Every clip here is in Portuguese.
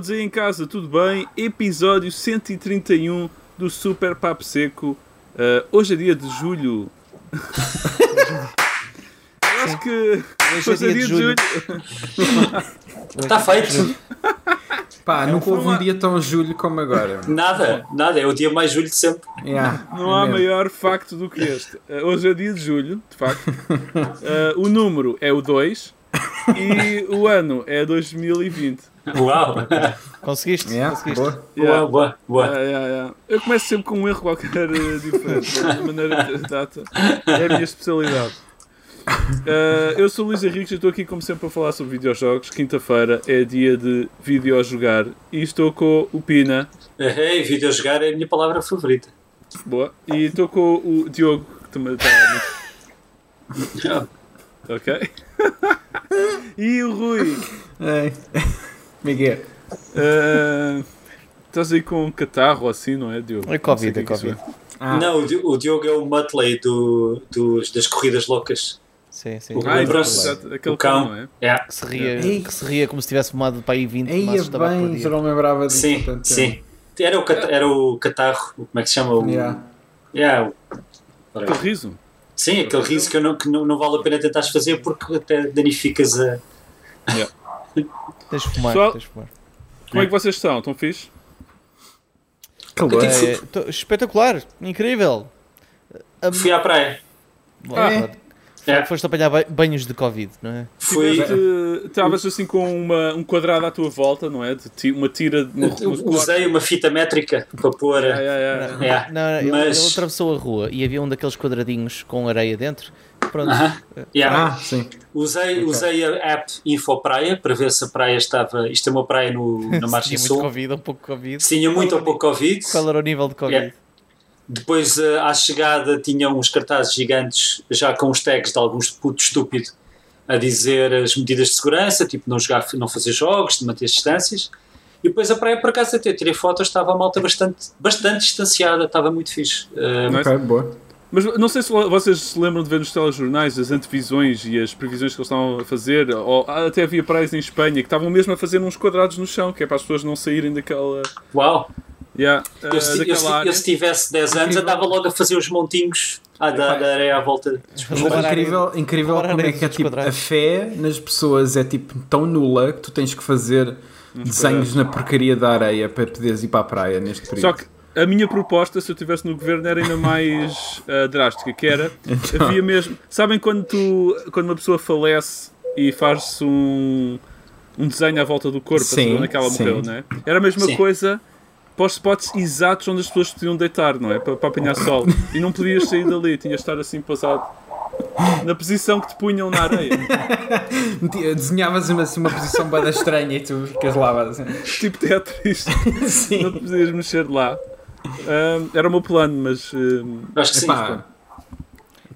Todos aí em casa, tudo bem? Episódio 131 do Super Papo Seco. Uh, hoje é dia de julho. Eu acho que hoje, é dia, de julho. Está feito. Pá, nunca houve um dia tão julho como agora. Nada, nada, é o dia mais julho de sempre. Yeah, Não há maior facto do que este. Uh, hoje é dia de julho, de facto. Uh, o número é o 2 e o ano é 2020. Uau! Conseguiste? Yeah, Conseguiste. boa. Boa, boa, boa. Yeah, yeah, yeah. Eu começo sempre com um erro qualquer eh, diferente, mas de maneira de data. É a minha especialidade. Uh, eu sou o Luís Henrique e estou aqui, como sempre, para falar sobre videojogos. Quinta-feira é dia de videojogar e estou com o Pina. Hey, videojogar é a minha palavra favorita. Boa. E estou com o Diogo, que também está. Ok. e o Rui. Ei. Miguel. Uh, estás aí com um catarro assim, não é, Diogo? É Covid, Não sei o é que que isso Covid. Ah, Não, o, Di- o Diogo é o Muttley do, dos- das corridas loucas. Sim, sim. O Ah, Lembram-se? exato, aquele O cão. cão, não é? Yeah. Que se, ria, Ei. que se ria como se tivesse fumado para aí 20 Aí maços de tabaco por bem, dia. já não lembrava disso. Sim, tanto sim. Era o, cat- era o catarro, como é que se chama? O, Yeah. Yeah, o- Aquele riso. Sim, aquele riso que, eu não, que não, não vale a pena tentares fazer porque até danificas a. Tens de fumar, Pessoal- tens de fumar. Como é que vocês estão? Estão fixe? Calor. É, tô- espetacular, incrível. A- Fui à praia. Bom, É. pronto. É. Foste apanhar ba- banhos de Covid, não é? Fui. Tiveste- Estavas assim com uma, um quadrado à tua volta, não é? De ti- uma tira de uma, uma Usei uma fita métrica para pôr. Ah, yeah, yeah. Yeah. Não, não, ele, Mas- ele atravessou a rua e havia um daqueles quadradinhos com areia dentro. Pronto. Aham. Yeah. Ah, sim. Usei, usei a app Infopraia para ver se a praia estava. Isto é uma praia no, na margem tinha muito sul. Covid, um pouco Covid. Se tinha muito ou pouco Covid. Qual era o nível de Covid? Yeah. Depois, eh, à chegada, tinha uns cartazes gigantes, já com os tags de alguns puto estúpido, a dizer as medidas de segurança, tipo não, jogar, não fazer jogos, de manter as distâncias. E depois a praia, por acaso, até tirei fotos, estava a malta bastante, bastante distanciada, estava muito fixe. Nice. Ok, boa. Mas não sei se vocês se lembram de ver nos telejornais as antevisões e as previsões que eles estavam a fazer, ou até havia praias em Espanha que estavam mesmo a fazer uns quadrados no chão, que é para as pessoas não saírem daquela. uau! Yeah, Eu, uh, se, eu, daquela se, área. eu se tivesse 10 anos, andava logo a fazer os montinhos à, da, da areia à volta. A incrível incrível como é que é tipo, a fé nas pessoas é tipo tão nula que tu tens que fazer desenhos na porcaria da areia para poderes ir para a praia neste período. Só que a minha proposta, se eu estivesse no governo, era ainda mais uh, drástica, que era, Então. havia mesmo... Sabem quando, tu, quando uma pessoa falece e faz-se um, um desenho à volta do corpo, Sim, onde é que ela morreu, não é? Era a mesma Sim. coisa para os spots exatos onde as pessoas podiam deitar, não é? Para, para apanhar sol. E não podias sair dali, tinhas de estar assim passado na posição que te punham na areia. Desenhavas uma, assim, uma posição bem estranha e tu ficas lá assim. tipo Tetris. Não Sim. te podias mexer de lá. Um, era o meu plano, mas... um, Acho que sim. Epá,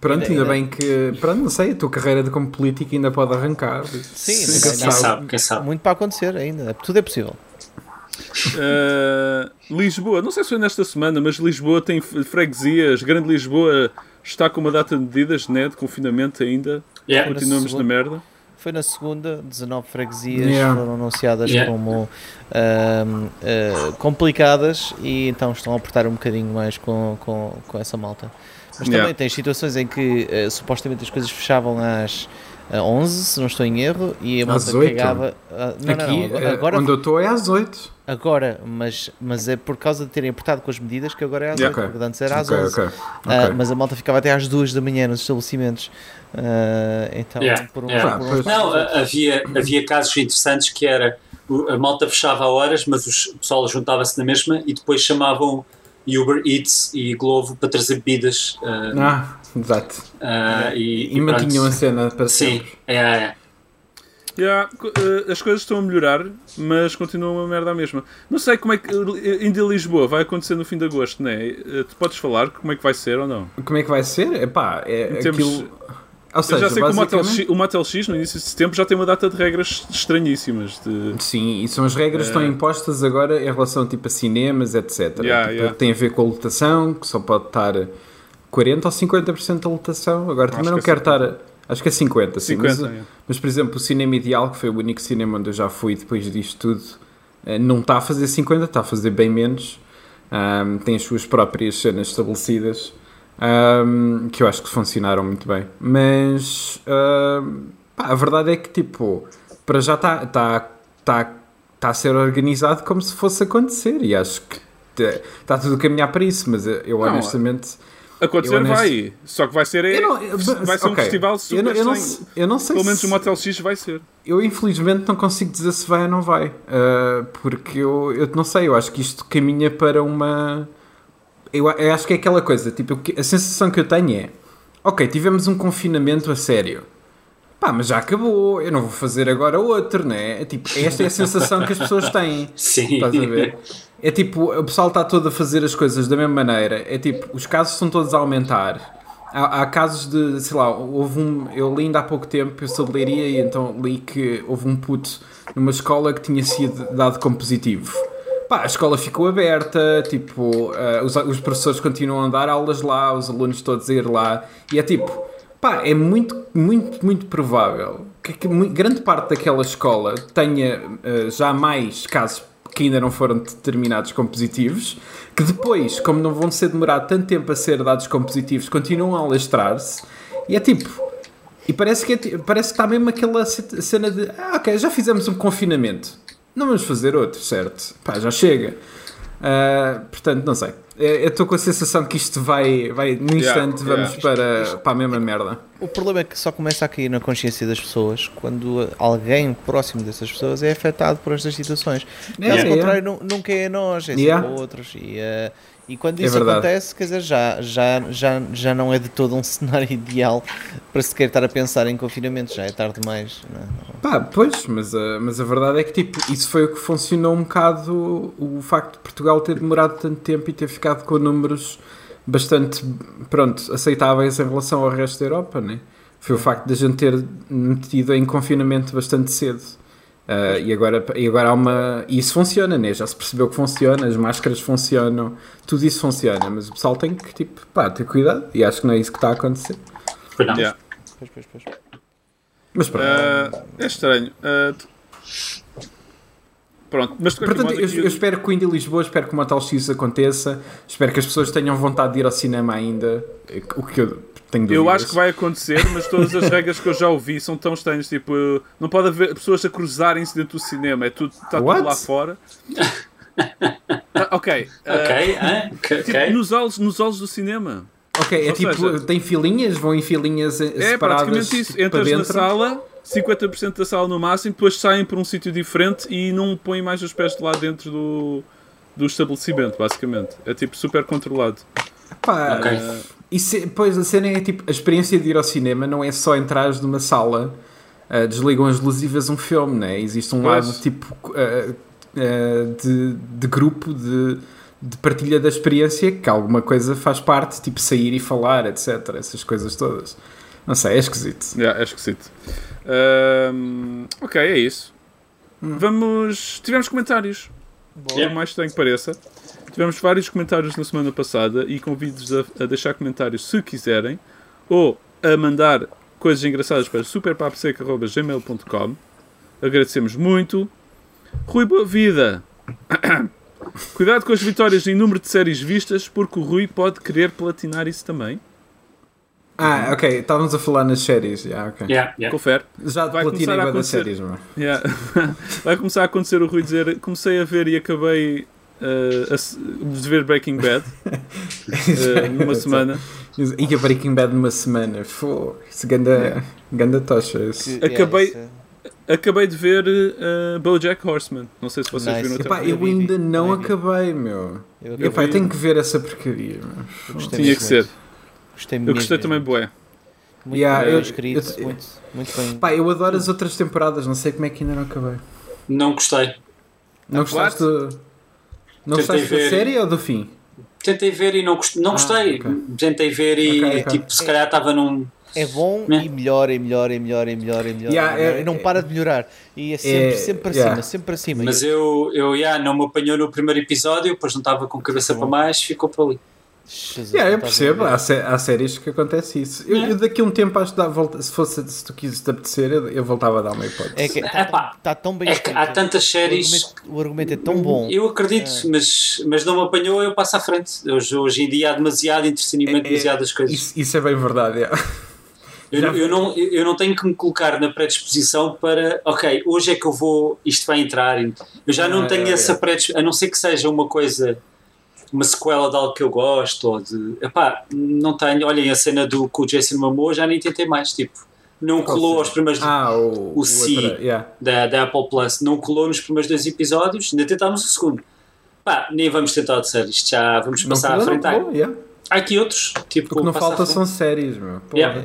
pronto, ainda bem que. Pronto, não sei, a tua carreira de como político ainda pode arrancar. Sim, ainda Quem há sabe, quem sabe. muito para acontecer ainda. Tudo é possível. Uh, Lisboa, não sei se foi nesta semana, mas Lisboa tem freguesias. Grande Lisboa está com uma data de medidas né, de confinamento ainda. Yeah. Continuamos na merda. Foi na segunda, 19 freguesias Yeah. foram anunciadas Yeah. como ah, complicadas e então estão a apertar um bocadinho mais com, com, com essa malta. Mas também Yeah. tens situações em que ah, supostamente as coisas fechavam às ah, 11, se não estou em erro, e a malta Às 8? cagava. ah, não, Aqui, não, não, agora, agora, onde eu estou é às 8. agora, mas, mas é por causa de terem apertado com as medidas que agora é às Yeah. 8, Ok. porque antes era às Ok, 11. ok. Ah, ok. mas a malta ficava até às 2 da manhã nos estalecimentos. Ah, então, Yeah, por um, yeah. por pois. Não, havia, havia casos interessantes que era a malta fechava a horas, mas os- o pessoal juntava-se na mesma e depois chamavam Uber Eats e Glovo para trazer bebidas. ah, Ah, exato. ah, e, E mantinham a cena para Sim, sempre. é, é. Yeah, uh, as coisas estão a melhorar, mas continuam uma merda a mesma. Não sei como é que. uh, Ainda Lisboa vai acontecer no fim de agosto, não é? Uh, Tu podes falar como é que vai ser ou não? Como é que vai ser? Epá, é Temos- aquilo. Ou Eu seja, já sei que o basicamente- X, X, no início de setembro, já tem uma data de regras estranhíssimas. De... Sim, e são as regras que estão É. impostas agora em relação tipo, a cinemas, etc. Yeah, Tipo, yeah. Tem a ver com a lotação, que só pode estar 40% ou 50% da lotação. Agora também Acho não que é quero estar. Acho que é 50, sim. 50, mas, é. mas, por exemplo, o Cinema Ideal, que foi o único cinema onde eu já fui depois disto tudo, Uh, não está a fazer 50, está a fazer bem menos. Um, tem as suas próprias cenas estabelecidas um, que eu acho que funcionaram muito bem. Mas um, pá, a verdade é que, tipo, para já está tá, tá, tá a ser organizado como se fosse acontecer e acho que está tudo a caminhar para isso. Mas eu Não, honestamente. Acontecer Eu honest- vai, só que vai ser, Eu não- eu- vai ser um ok. festival Eu super não, eu, não, estranho. se- eu não sei Pelo menos se- o Motel X vai ser. Eu infelizmente não consigo dizer se vai ou não vai. Uh, porque eu, eu não sei, eu acho que isto caminha para uma. Eu, eu acho que é aquela coisa, tipo, a sensação que eu tenho é: ok, tivemos um confinamento a sério. Pá, mas já acabou, eu não vou fazer agora outro, né? É tipo, esta é a sensação que as pessoas têm. Sim. Estás a ver? É tipo, o pessoal está todo a fazer as coisas da mesma maneira. É tipo, os casos estão todos a aumentar. Há, há casos de, sei lá, houve um. Eu li ainda há pouco tempo, eu sou de Leiria e então li que houve um puto numa escola que tinha sido dado como positivo. Pá, a escola ficou aberta, tipo, ah, os, os professores continuam a dar aulas lá, os alunos todos a ir lá, e é tipo, pá, é muito, muito, muito provável que, que grande parte daquela escola tenha ah, já mais casos que ainda não foram determinados como positivos, que depois, como não vão ser demorar tanto tempo a ser dados como positivos, continuam a alastrar-se, e é tipo, e parece que, é parece que está mesmo aquela ce- cena de ah, ok, já fizemos um confinamento. Não vamos fazer outro, certo? Pá, já chega. Ah, portanto, não sei. Eu estou com a sensação que isto vai, vai num Yeah, instante, vamos yeah. para, para a mesma merda. O problema é que só começa a cair na consciência das pessoas quando alguém próximo dessas pessoas é afetado por estas situações. É, Caso é. contrário, nu- nunca é a nós, é sempre Yeah. a outros. E, eh, e quando É isso verdade. acontece, quer dizer, já, já, já, já não é de todo um cenário ideal para sequer estar a pensar em confinamento, já é tarde demais. não é? Pá, pois, mas a, mas a verdade é que tipo, isso foi o que funcionou um bocado o facto de Portugal ter demorado tanto tempo e ter ficado com números bastante, pronto, aceitáveis em relação ao resto da Europa, né? Foi o facto de a gente ter metido em confinamento bastante cedo. Ah, e, agora, e agora há uma. E isso funciona, né? Já se percebeu que funciona, as máscaras funcionam, tudo isso funciona, mas o pessoal tem que, tipo, pá, ter cuidado. E acho que não é isso que está a acontecer. Yeah. Pois, pois, pois. Mas pronto. Ah, é estranho. T- Pronto, mas Portanto, eu, eu espero que o Indie Lisboa, espero que o Motel X aconteça, espero que as pessoas tenham vontade de ir ao cinema ainda, o que eu tenho dúvidas. Eu acho que vai acontecer, mas todas as regras que eu já ouvi são tão estranhas. Tipo, não pode haver pessoas a cruzarem-se dentro do cinema. É tudo, está tudo What? lá fora. Ah, ok. ah, Ok, hã? Ok, tipo, nos halls, nos halls do cinema. Ok, é Ou tipo, seja- tem filinhas, vão em filinhas eh, É separadas praticamente isso. para Entras dentro. na sala, 50% da sala no máximo, depois saem para um sítio diferente e não põem mais os pés de lá dentro do, do estabelecimento, basicamente. É tipo super controlado. Pá, Ok. Isso é- pois a cena é tipo, a experiência de ir ao cinema não é só entrares numa sala, ah, desligam as luzes e vês um filme, né? Existe um Pois. lado tipo ah, ah, de, de grupo, de, de partilha da experiência, que alguma coisa faz parte, tipo sair e falar, etc. Essas coisas todas. Não sei, é esquisito. Yeah, é esquisito. Ahm, ok, é isso. Vamos. Tivemos comentários. Por Yeah. mais estranho que pareça. Tivemos vários comentários na semana passada e convido-vos a, a deixar comentários se quiserem ou a mandar coisas engraçadas para superpapseca.gmail.com. Agradecemos muito. Rui Boa Vida. Cuidado com as vitórias em número de séries vistas, porque o Rui pode querer platinar isso também. Ah, ok, estávamos a falar nas séries, já, ok. Yeah, yeah. Confere. Já Vai platina começar a igual das acontecer. séries, mano. Yeah. Vai começar a acontecer o Rui dizer comecei a ver e acabei uh, de ver Breaking Bad uh, numa semana. E a Breaking Bad numa semana. Fô, isso ganda, ganda tocha. Que- Acabei- isso é- Acabei de ver uh, BoJack Horseman. Não sei se vocês Nice. viram Epá, eu ainda não Eu acabei, meu. Eu, Epá, eu tenho que ver essa porcaria, Tinha que ser. Gostei Eu mesmo, gostei também, mesmo. bué. Muito Yeah, bem eu- escrito, eu- muito, muito bem. Pá, eu adoro as outras temporadas, não sei como é que ainda não acabei. Não gostei. Não Ah, gostaste. Não Tentei gostaste da ver. série ou do fim? Tentei ver e não, gost... não Ah, gostei. ok. Tentei ver e, Ok, ok. tipo, se calhar estava num. É bom Né? e melhor e melhor e melhor e melhor e melhor. Yeah, melhor, é- e não é- para de melhorar. E é sempre, é- sempre para yeah. cima, sempre para cima. Mas E eu- eu, yeah, não me apanhou no primeiro episódio, depois não estava com cabeça para mais, ficou por ali. Jesus, Yeah, eu percebo, há, sé- há séries que acontece isso. Eu, eu daqui a um tempo acho que dá, volta, se, fosse, se tu quisesse te apetecer, eu, eu voltava a dar uma hipótese. É que está Epá, tá tão bem é que há tantas O séries. argumento, o argumento é tão bom. Eu acredito, mas, mas não me apanhou, eu passo à frente. Hoje, hoje em dia há demasiado entretenimento, É- demasiadas coisas. Isso, isso é bem verdade. yeah. Eu, não- eu, não, eu não tenho que me colocar na predisposição para, ok, hoje é que eu vou, isto vai entrar. Eu já não Ah, tenho é, essa é. predisposição, a não ser que seja uma coisa, uma sequela de algo que eu gosto, ou de. Epá, não tenho. Olhem, a cena do com o Jason Momoa já nem tentei mais, tipo, não colou aos primeiros. Ah, o, O Si. outra, yeah. da, da Apple Plus não colou nos primeiros dois episódios, ainda tentámos o segundo. Pá, nem vamos tentar o terceiro, isto já vamos Não passar à colou, frente. não Há- colou, yeah. Há aqui outros, tipo, O que não à falta frente. são séries, meu. Pô. Yeah.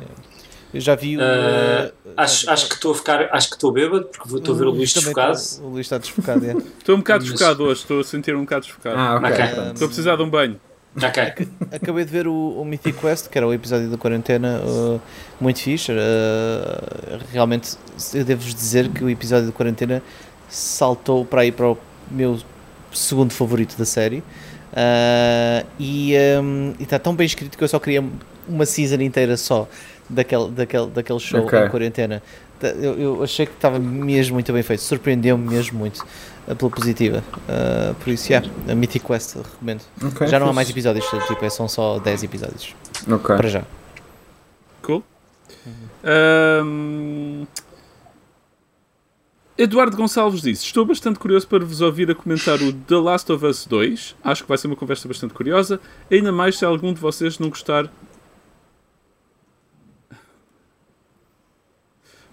Eu já vi o. Ah, uh, acho, acho que estou a ficar, acho que estou bêbado porque vou- estou a ver o Luís desfocado. tá- O Luís está desfocado, é. Estou um bocado Mas- desfocado hoje, estou a sentir um bocado desfocado. Ah, ok. Ok. pronto. Estou a precisar de um banho. Ok. Acabei de ver o, o Mythic Quest, que era o episódio da quarentena, uh, muito fixe. uh, realmente, eu devo-vos dizer que o episódio da quarentena saltou para aí para o meu segundo favorito da série. Uh, e um, está tão bem escrito que eu só queria uma season inteira só daquele, daquele, daquele show Ok. em quarentena. Ta- Eu, eu achei que estava mesmo muito bem feito, surpreendeu-me mesmo muito uh, pela positiva. Uh, por isso, yeah, a Mythic Quest recomendo. Ok, Já não há fixe. mais episódios, tipo, é- são só 10 episódios. Ok. Para já. Cool. Ahm, Eduardo Gonçalves disse: Estou bastante curioso para vos ouvir a comentar o The Last of Us 2. Acho que vai ser uma conversa bastante curiosa. Ainda mais se algum de vocês não gostar.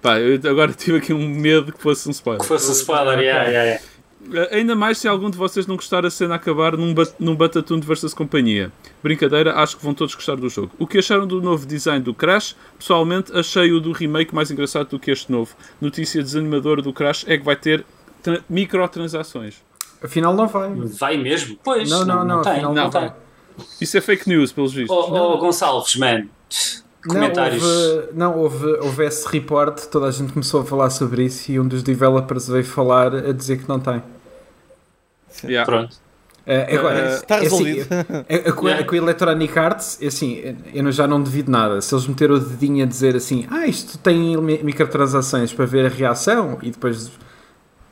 Pá, eu agora tive aqui um medo que fosse um spoiler. Que fosse um spoiler, yeah, yeah, yeah. Ainda mais se algum de vocês não gostar a cena acabar num, bat num Batatune versus companhia. Brincadeira, acho que vão todos gostar do jogo. O que acharam do novo design do Crash? Pessoalmente, achei o do remake mais engraçado do que este novo. Notícia desanimadora do Crash é que vai ter tra- microtransações. Afinal, não vai. Vai mesmo? Pois, Não, não, não, tem, afinal não, não tem. Isso é fake news, pelos vistos. Oh, oh, Gonçalves, man. Comentários. Não, houve, não houve, houve esse report, toda a gente começou a falar sobre isso e um dos developers veio falar a dizer que não tem. Yeah. Pronto. Eh, agora, Eh, Está é assim, resolvido. é- é com, Yeah. com o Electronic Arts, assim, eu não- já não devido nada. Se eles meteram o dedinho a dizer assim, ah, isto tem mi- microtransações para ver a reação e depois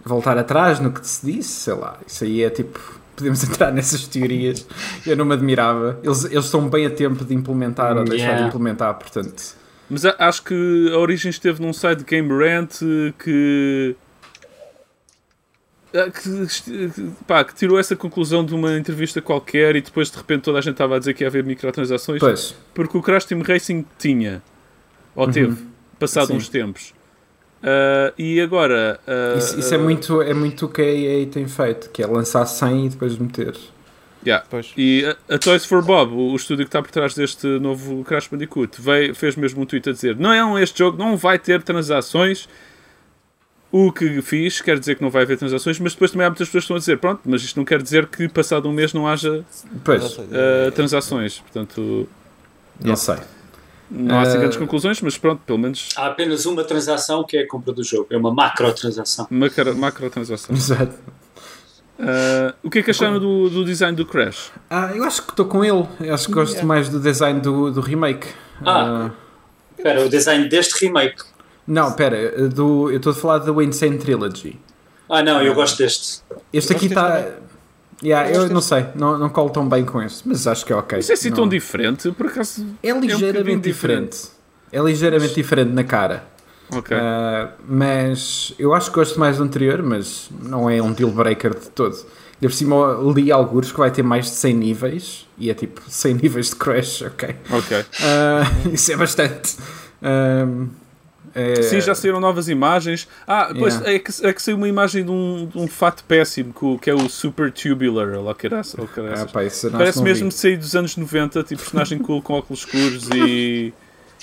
voltar atrás no que se disse, sei lá, isso aí é tipo, podemos entrar nessas teorias. Eu não me admirava. Eles, eles estão bem a tempo de implementar ou deixar Yeah. de implementar, portanto. Mas a- acho que a origem esteve num site de Game Rant que. Que, pá, que tirou essa conclusão de uma entrevista qualquer e depois de repente toda a gente estava a dizer que ia haver microtransações Pois, porque o Crash Team Racing tinha ou teve passado Sim. uns tempos Ah, e agora ah, isso, isso é, muito, é muito o que a EA tem feito, que é lançar 100 e depois meter. yeah. Pois. E a, a Toys for Bob, o, o estúdio que está por trás deste novo Crash Bandicoot, veio, fez mesmo um tweet a dizer: Não, é este jogo não vai ter transações. O que fiz quer dizer que não vai haver transações, mas depois também há muitas pessoas que estão a dizer: Pronto, mas isto não quer dizer que passado um mês não haja Pois, ah, transações. Portanto, não sei. Não há assim Ah. grandes conclusões, mas pronto, pelo menos Há apenas uma transação que é a compra do jogo. É uma macrotransação. macro, macro transação. Exato. Ah, o que é que acharam do, do design do Crash? Ah, eu acho que estou com ele. Eu acho que gosto mais do design do, do remake. Ah. Espera, o design deste remake. não, pera, do, eu estou a falar do Insane Trilogy. Ah, não, eu gosto deste. Este aqui está. Yeah, eu não sei, não, não colo tão bem com este, mas acho que é ok. Isso é assim Não- tão diferente, por acaso. É ligeiramente bocadinho diferente. É ligeiramente diferente na cara. Ok. Ah, mas eu acho que gosto mais do anterior, mas não é um deal breaker de todo. De por cima li alguns que vai ter mais de 100 níveis e é tipo 100 níveis de Crash, ok. ok. Ah, isso é bastante. Ahm, é- Sim, já saíram novas imagens. Ah, pois Yeah. é, que, é que saiu uma imagem de um, de um fato péssimo que, é o Super Tubular, lá que era, ou que era Ah, pá, Parece mesmo sair dos anos 90, tipo personagem cool com óculos escuros e,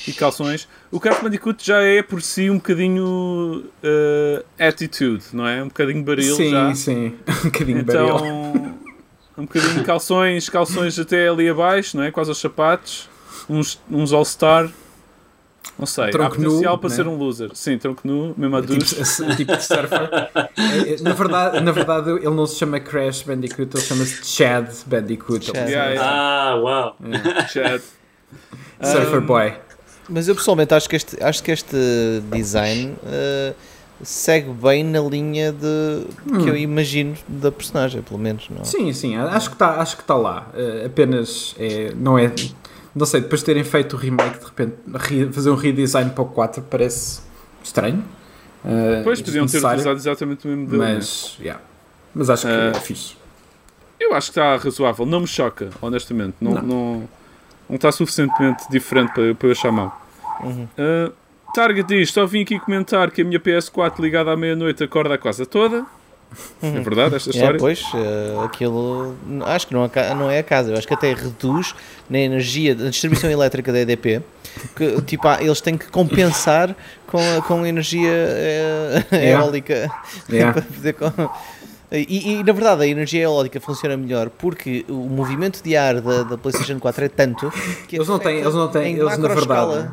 e calções. O Crash Bandicoot já é por si um bocadinho uh, attitude, não é? Um bocadinho baril Sim, já. sim. Um bocadinho baril. Então, um bocadinho de calções, calções até ali abaixo, não é? Quase aos sapatos, uns, uns All-Star. Não sei, Tronco há potencial nu, para né? ser um loser. Sim, tronco nu, mesmo a Tipo, duche. esse tipo de surfer. É, é, na, verdade, na verdade, ele não se chama Crash Bandicoot, ele chama-se Chad Bandicoot. Chad. Yeah, yeah. Ah, uau. Chat. Surfer Um, Boy. Mas eu pessoalmente acho que este, acho que este design eh, segue bem na linha de que eu imagino da personagem, pelo menos. Não? Sim, sim, acho que está acho que tá lá. Eh, apenas é, não é. Não sei, depois de terem feito o remake, de repente re- fazer um redesign para o 4 parece estranho. eh, Depois podiam ter utilizado exatamente o mesmo modelo. né? Mas, yeah. mas acho que Eh, é fixe. Eu acho que está razoável. Não me choca, honestamente. Não, Não. não. não está suficientemente diferente para, para eu achar mal. Uhum. Uh, Target diz: só vim aqui comentar que a minha PS4 ligada à meia-noite acorda a casa toda. É verdade esta É, história? pois, eh, aquilo acho que não, não é a casa, eu acho que até reduz na energia da distribuição elétrica da EDP, que tipo, eles têm que compensar com com energia eh, eólica Yeah. para poder com- e, e, na verdade a energia eólica funciona melhor porque o movimento de ar da, da PlayStation 4 é tanto que Eles não têm, eles não têm, eles na verdade.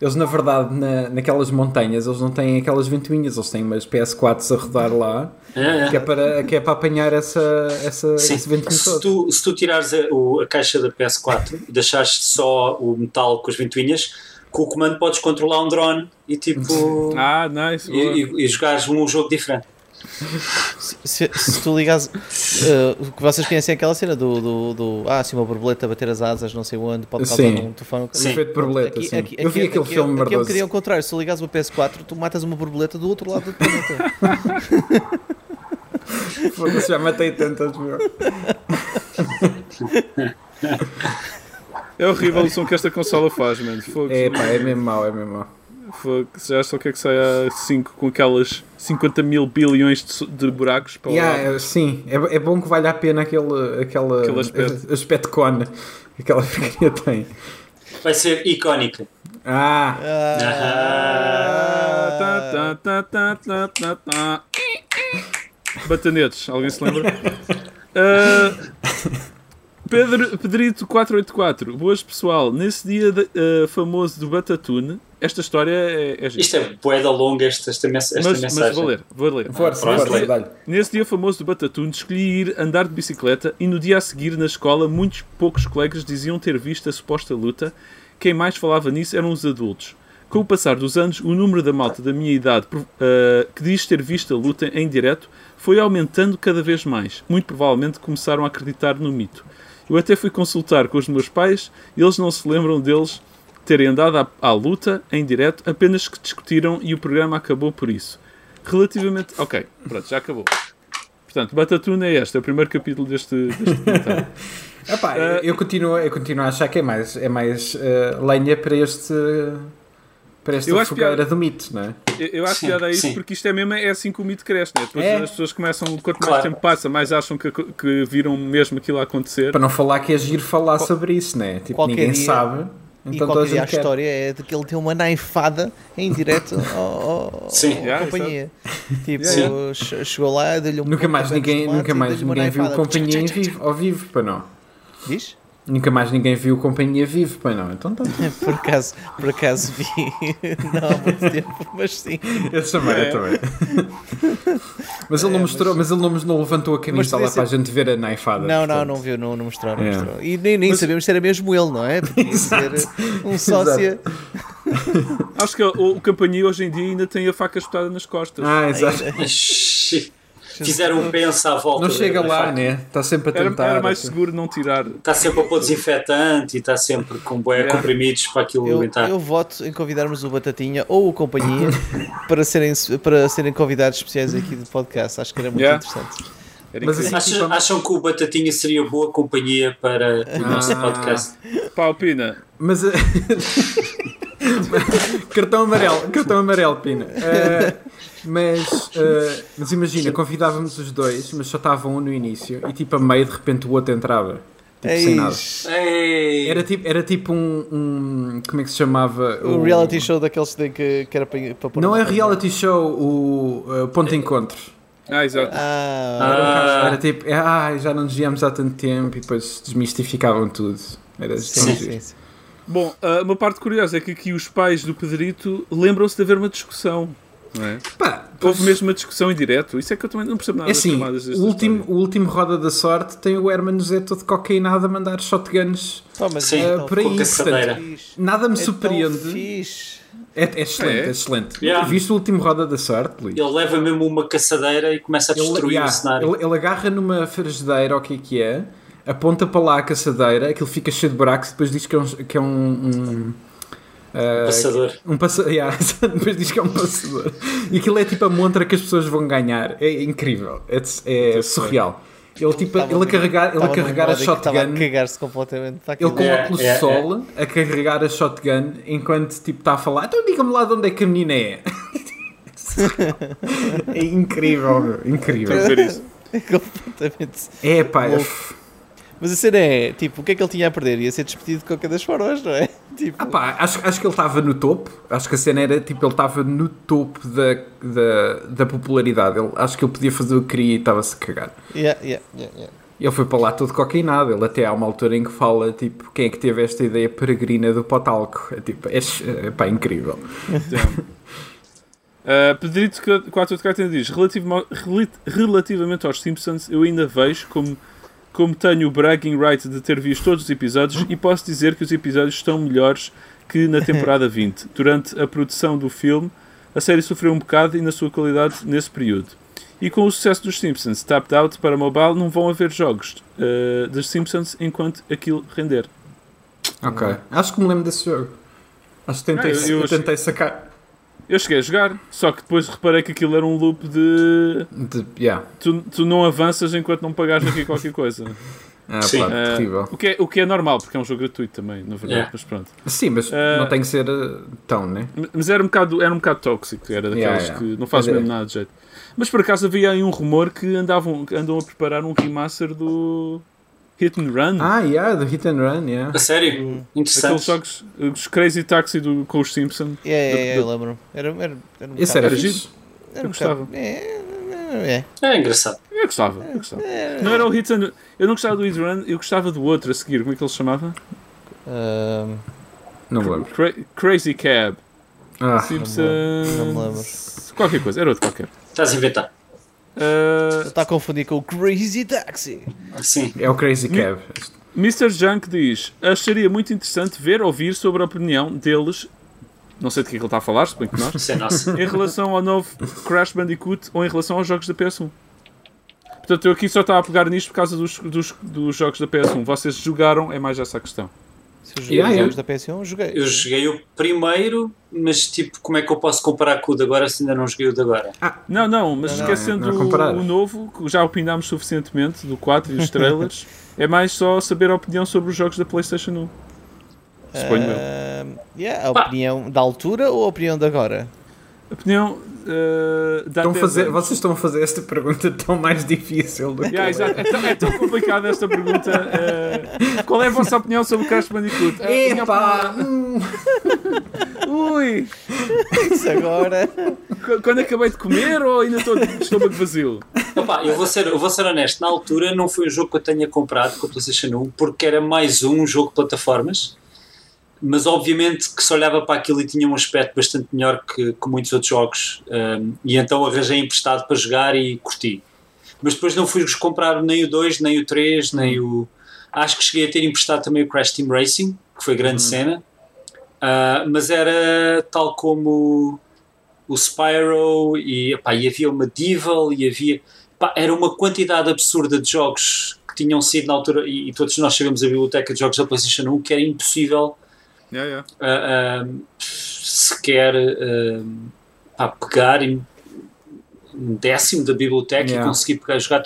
Eles na verdade, na, naquelas montanhas, eles não têm aquelas ventoinhas, eles têm umas PS4s a rodar lá, É, que é é. para, que é para apanhar essa, essa, Sim. esse ventinho Se todo. tu, se tu tirares a, o- a caixa da PS4 e deixares só o metal com as ventoinhas, com o comando podes controlar um drone e tipo. Ah, nice. e, e, e jogares um jogo diferente. Se, se tu ligas eh, o que vocês conhecem é aquela cena do, do, do ah, assim uma borboleta bater as asas, não sei onde, pode causar um telefone. Sim. Efeito borboleta, Aqui- sim. aqui- Eu vi aqui- aquele aqui- filme Aqui é um merdoso. bocadinho ao contrário, se tu ligas uma PS4, tu matas uma borboleta do outro lado do planeta. Foda-se, já matei tantas, meu. É horrível o som que esta consola faz, mano. Fogo. É pá, é mesmo mau, é mesmo mau. Já só quer que saia 5 com aquelas 50 mil bilhões de, so- de buracos para Yeah, lá. é- sim, é, é bom que valha a pena aquele, aquela, Aquele aspecto. aspecto cone que aquela porcaria tem. Vai ser icónica. Ah, Ah. Tá. Batanetes, alguém se lembra? Ah, Pedro, Pedrito 484, boas pessoal. Nesse dia de- ah, famoso do Batatune, esta história é, é. Isto é boeda longa esta, esta, esta mas, mensagem. mas vou ler, vou ler. força, pronto, força, dá-lhe. Nesse dia famoso do Batatune, escolhi ir andar de bicicleta e no dia a seguir, na escola, muitos poucos colegas diziam ter visto a suposta luta. Quem mais falava nisso eram os adultos. Com o passar dos anos, o número da malta da minha idade ah, que diz ter visto a luta em direto foi aumentando cada vez mais. Muito provavelmente começaram a acreditar no mito. Eu até fui consultar com os meus pais e eles não se lembram deles terem andado à, à luta em direto, apenas que discutiram e o programa acabou por isso. Relativamente. Ok, pronto, já acabou. Portanto, Batatuna é este, é o primeiro capítulo deste, deste comentário. Epá, Ah, eu, continuo, eu continuo a achar que é mais, é mais eh, lenha para este para esta Eu fogueira piada. do mito, não é? Eu, eu acho Sim, que a isso sim. porque isto é mesmo é assim que o mito cresce, né? Depois É. as pessoas começam, quanto mais Claro. tempo passa, mais acham que, que viram mesmo aquilo a acontecer. Para não falar que é giro falar sobre isso, não é? Tipo, ninguém dia- sabe. E Então a qualquer dia a quer. história é de que ele tem uma naifada em direto ao, ao, Sim. à Yeah, companhia. Tipo, Yeah, che- chegou lá, deu-lhe um Nunca mais ninguém, nunca e mais ninguém viu companhia em vivo, ao vivo, para não. Diz? Nunca mais ninguém viu companhia vivo, para não. Então tá. Por acaso, por acaso vi, não há muito tempo, mas sim. Eu também, É. eu também. Mas ele não É, mostrou, mas ele não, não levantou a Mas camisa lá para a gente ver a naifada. Não, não, portanto. não viu, não, não mostrou, não É. mostrou. E nem, nem Mas- sabemos se era mesmo ele, não é? Podia ser um sócio. Acho que o, o Campanha hoje em dia ainda tem a faca espetada nas costas. Ah, exato. Fizeram um pensa à volta. Não chega da lá, né? Está sempre a era, tentar. era mais assim. seguro não tirar. Está sempre a pôr desinfetante e está sempre com boé Yeah. comprimidos para aquilo Eu, aguentar. eu voto em convidarmos o Batatinha ou o Companhia para serem, para serem convidados especiais aqui do podcast. Acho que era muito Yeah. interessante. Era Mas assim- Acham, tipo- acham que o Batatinha seria boa companhia para o nosso Ah. podcast? Pá, opina. Mas. eh, cartão amarelo, cartão amarelo, Pina. Eh, mas, eh, mas imagina, convidávamos os dois, mas só estava um no início e tipo a meio de repente o outro entrava. Tipo, sem nada. Ei, Era tipo, era tipo um, um- Como é que se chamava? O reality show daqueles que, que, que era para, para pôr Não é reality show, o eh, Ponto de Encontro. Ah, exato. Ah, Era, um Ah. era tipo, ah, já não nos víamos há tanto tempo e depois desmistificavam tudo. Era sim, sim, sim. Bom, ah, uma parte curiosa é que aqui os pais do Pedrito lembram-se de haver uma discussão. Não é? Pá, Houve mesmo uma discussão em direto. Isso é que eu também não percebo nada É assim, o último, o último Roda da Sorte tem o Herman José todo cocainado a mandar shotguns. Pá, mas Sim, tão por aí, portanto, nada me É surpreende. É, é excelente, É? é, excelente. Yeah. Viste o último Roda da Sorte, Luís? Ele leva mesmo uma caçadeira e começa a destruir yeah, o cenário. ele- ele agarra numa frigideira, o que é que é, aponta para lá a caçadeira, aquilo fica cheio de buracos, depois diz que é um. Que é um, um ah, Passador. Um passa... yeah, depois diz que é um passador. E aquilo é tipo a montra que as pessoas vão ganhar. É incrível. É, é surreal. Ele, tipo, Tava ele a carregar, ele a, carregar a Estava a shotgun. cagar-se completamente para Ele com Yeah, óculos yeah, de sol a carregar a shotgun enquanto tipo está a falar. Então diga-me lá de onde é que a menina é. é incrível, meu, incrível. Isso. completamente. É pá, é-. Mas a cena é, tipo, o que é que ele tinha a perder? Ia ser despedido de qualquer das formas, não é? Tipo, Ah pá, acho, acho que ele estava no topo. Acho que a cena era tipo, ele estava no topo da, da, da popularidade. Ele, acho que ele podia fazer o que queria e estava-se a cagar. yeah, yeah, yeah, yeah. Ele foi para lá todo cocainado. Ele até há uma altura em que fala tipo, quem é que teve esta ideia peregrina do potalco. É tipo, é, é pá, incrível. Uh, Pedrito 4 de Cartena diz: "Relativamo- reli- relativamente aos Simpsons, eu ainda vejo como, como tenho o bragging right de ter visto todos os episódios e posso dizer que os episódios estão melhores que na temporada 20. Durante a produção do filme, a série sofreu um bocado e na sua qualidade nesse período. E com o sucesso dos Simpsons tapped out para mobile, não vão haver jogos uh, dos Simpsons enquanto aquilo render. Ok. Acho que me lembro desse jogo. Acho que tentei, Ah, eu- eu eu tentei sacar. Eu cheguei a jogar, só que depois reparei que aquilo era um loop de De, yeah. tu, tu não avanças enquanto não pagares aqui qualquer coisa. Ah, Sim. pá, Ah, terrível. o, que é, o que é normal, porque é um jogo gratuito também, na verdade, Yeah. mas pronto. Sim, mas Ah, não tem que ser uh, tão, né? Mas era um bocado, era um bocado tóxico, era daqueles Yeah, yeah. que não faz é. mesmo nada de jeito. Mas por acaso havia aí um rumor que andavam, que andam a preparar um remaster do Hit and Run. Ah, yeah, do Hit and Run, yeah. A sério? Aqueles Interessante. jogos, os Crazy Taxi do, com os Simpsons. Yeah, yeah, yeah, eu lembro. Era, era, era um Esse era fixe. era um eu gostava. bocado- É, é, É engraçado. Eu gostava, eu gostava. Não era o Hit and Eu não gostava do Hit and Run, eu gostava do outro a seguir, como é que ele se chamava? é. Ahm, Não me lembro. Cra- Crazy Cab. Ah, Simpsons. não me lembro. Qualquer coisa, era outro qualquer. Estás a inventar. Uh, Ele está a confundir com o Crazy Taxi. Sim. é o Crazy Cab. Mr. Junk diz: Acharia muito interessante ver ou ouvir sobre a opinião deles. Não sei de que é que ele está a falar, se bem que nós. É em relação ao novo Crash Bandicoot ou em relação aos jogos da PS1. Portanto, eu aqui só estava a pegar nisto por causa dos, dos, dos jogos da PS1. Vocês jogaram, é mais essa a questão. Se eu joguei Yeah, os jogos da PS1, joguei. Eu joguei o primeiro, mas tipo, como é que eu posso comparar com o de agora se ainda não joguei o de agora? Não, não, mas Não, não, esquecendo não é comparar. o, o novo, que já opinámos suficientemente do 4 e os trailers, é mais só saber a opinião sobre os jogos da PlayStation 1. Suponho eu. Ahm, yeah, a Pá. opinião da altura ou a opinião de agora? Opinião uh, da Estão a 10 fazer, vocês estão a fazer esta pergunta tão mais difícil do que Yeah, exato. É, tão, é tão complicada esta pergunta. eh, qual é a vossa opinião sobre o Crash Bandicoot? Epá! hum, Ui! Isso agora. qu- Quando acabei de comer ou ainda estou de estômago vazio? Opa, eu vou, ser, eu vou ser honesto, na altura não foi um jogo que eu tenha comprado com a PlayStation 1 porque era mais um jogo de plataformas, mas obviamente que se olhava para aquilo e tinha um aspecto bastante melhor que, que muitos outros jogos, um, e então arranjei emprestado para jogar e curti. Mas depois não fui comprar nem o 2, nem o 3, nem o. Acho que cheguei a ter emprestado também o Crash Team Racing, que foi grande cena, Ah, mas era tal como o Spyro e, epá, e havia o Medieval e havia pá, era uma quantidade absurda de jogos que tinham sido na altura e, e todos nós sabemos a biblioteca de jogos da PlayStation 1 que era impossível Yeah, yeah. ah, ah, sequer ah, pá, pegar em um décimo da biblioteca Yeah. e conseguir pegar e jogar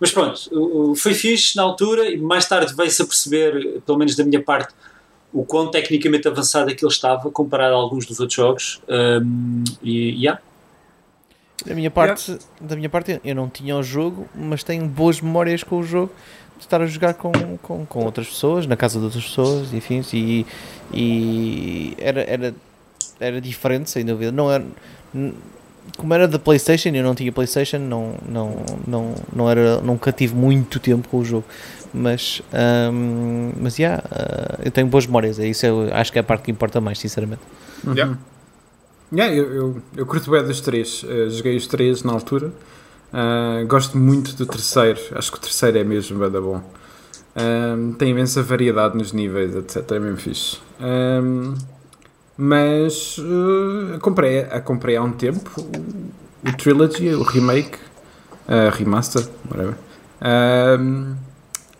mas pronto, foi fixe na altura e mais tarde veio-se a perceber, pelo menos da minha parte o quão tecnicamente avançado aquilo estava comparado a alguns dos outros jogos um, e yeah, Da minha parte, da minha parte, eu não tinha o jogo, mas tenho boas memórias com o jogo de estar a jogar com, com, com outras pessoas, na casa de outras pessoas, enfim, e, e era, era, era diferente, sem dúvida. Não era, como era da PlayStation, eu não tinha PlayStation, não, não, não, não era, nunca tive muito tempo com o jogo. Mas, ahm, mas yeah, ah, eu tenho boas memórias, é isso, eu acho que é a parte que importa mais, sinceramente. Yeah. Yeah, eu, eu, eu curto bem dos três. Uh, joguei os três na altura. Uh, gosto muito do terceiro. Acho que o terceiro é mesmo bem da bom. Um, tem imensa variedade nos níveis, etc. É mesmo fixe. Um, mas uh, comprei, a comprei há um tempo o, o Trilogy, o remake, uh, remaster, whatever. Um,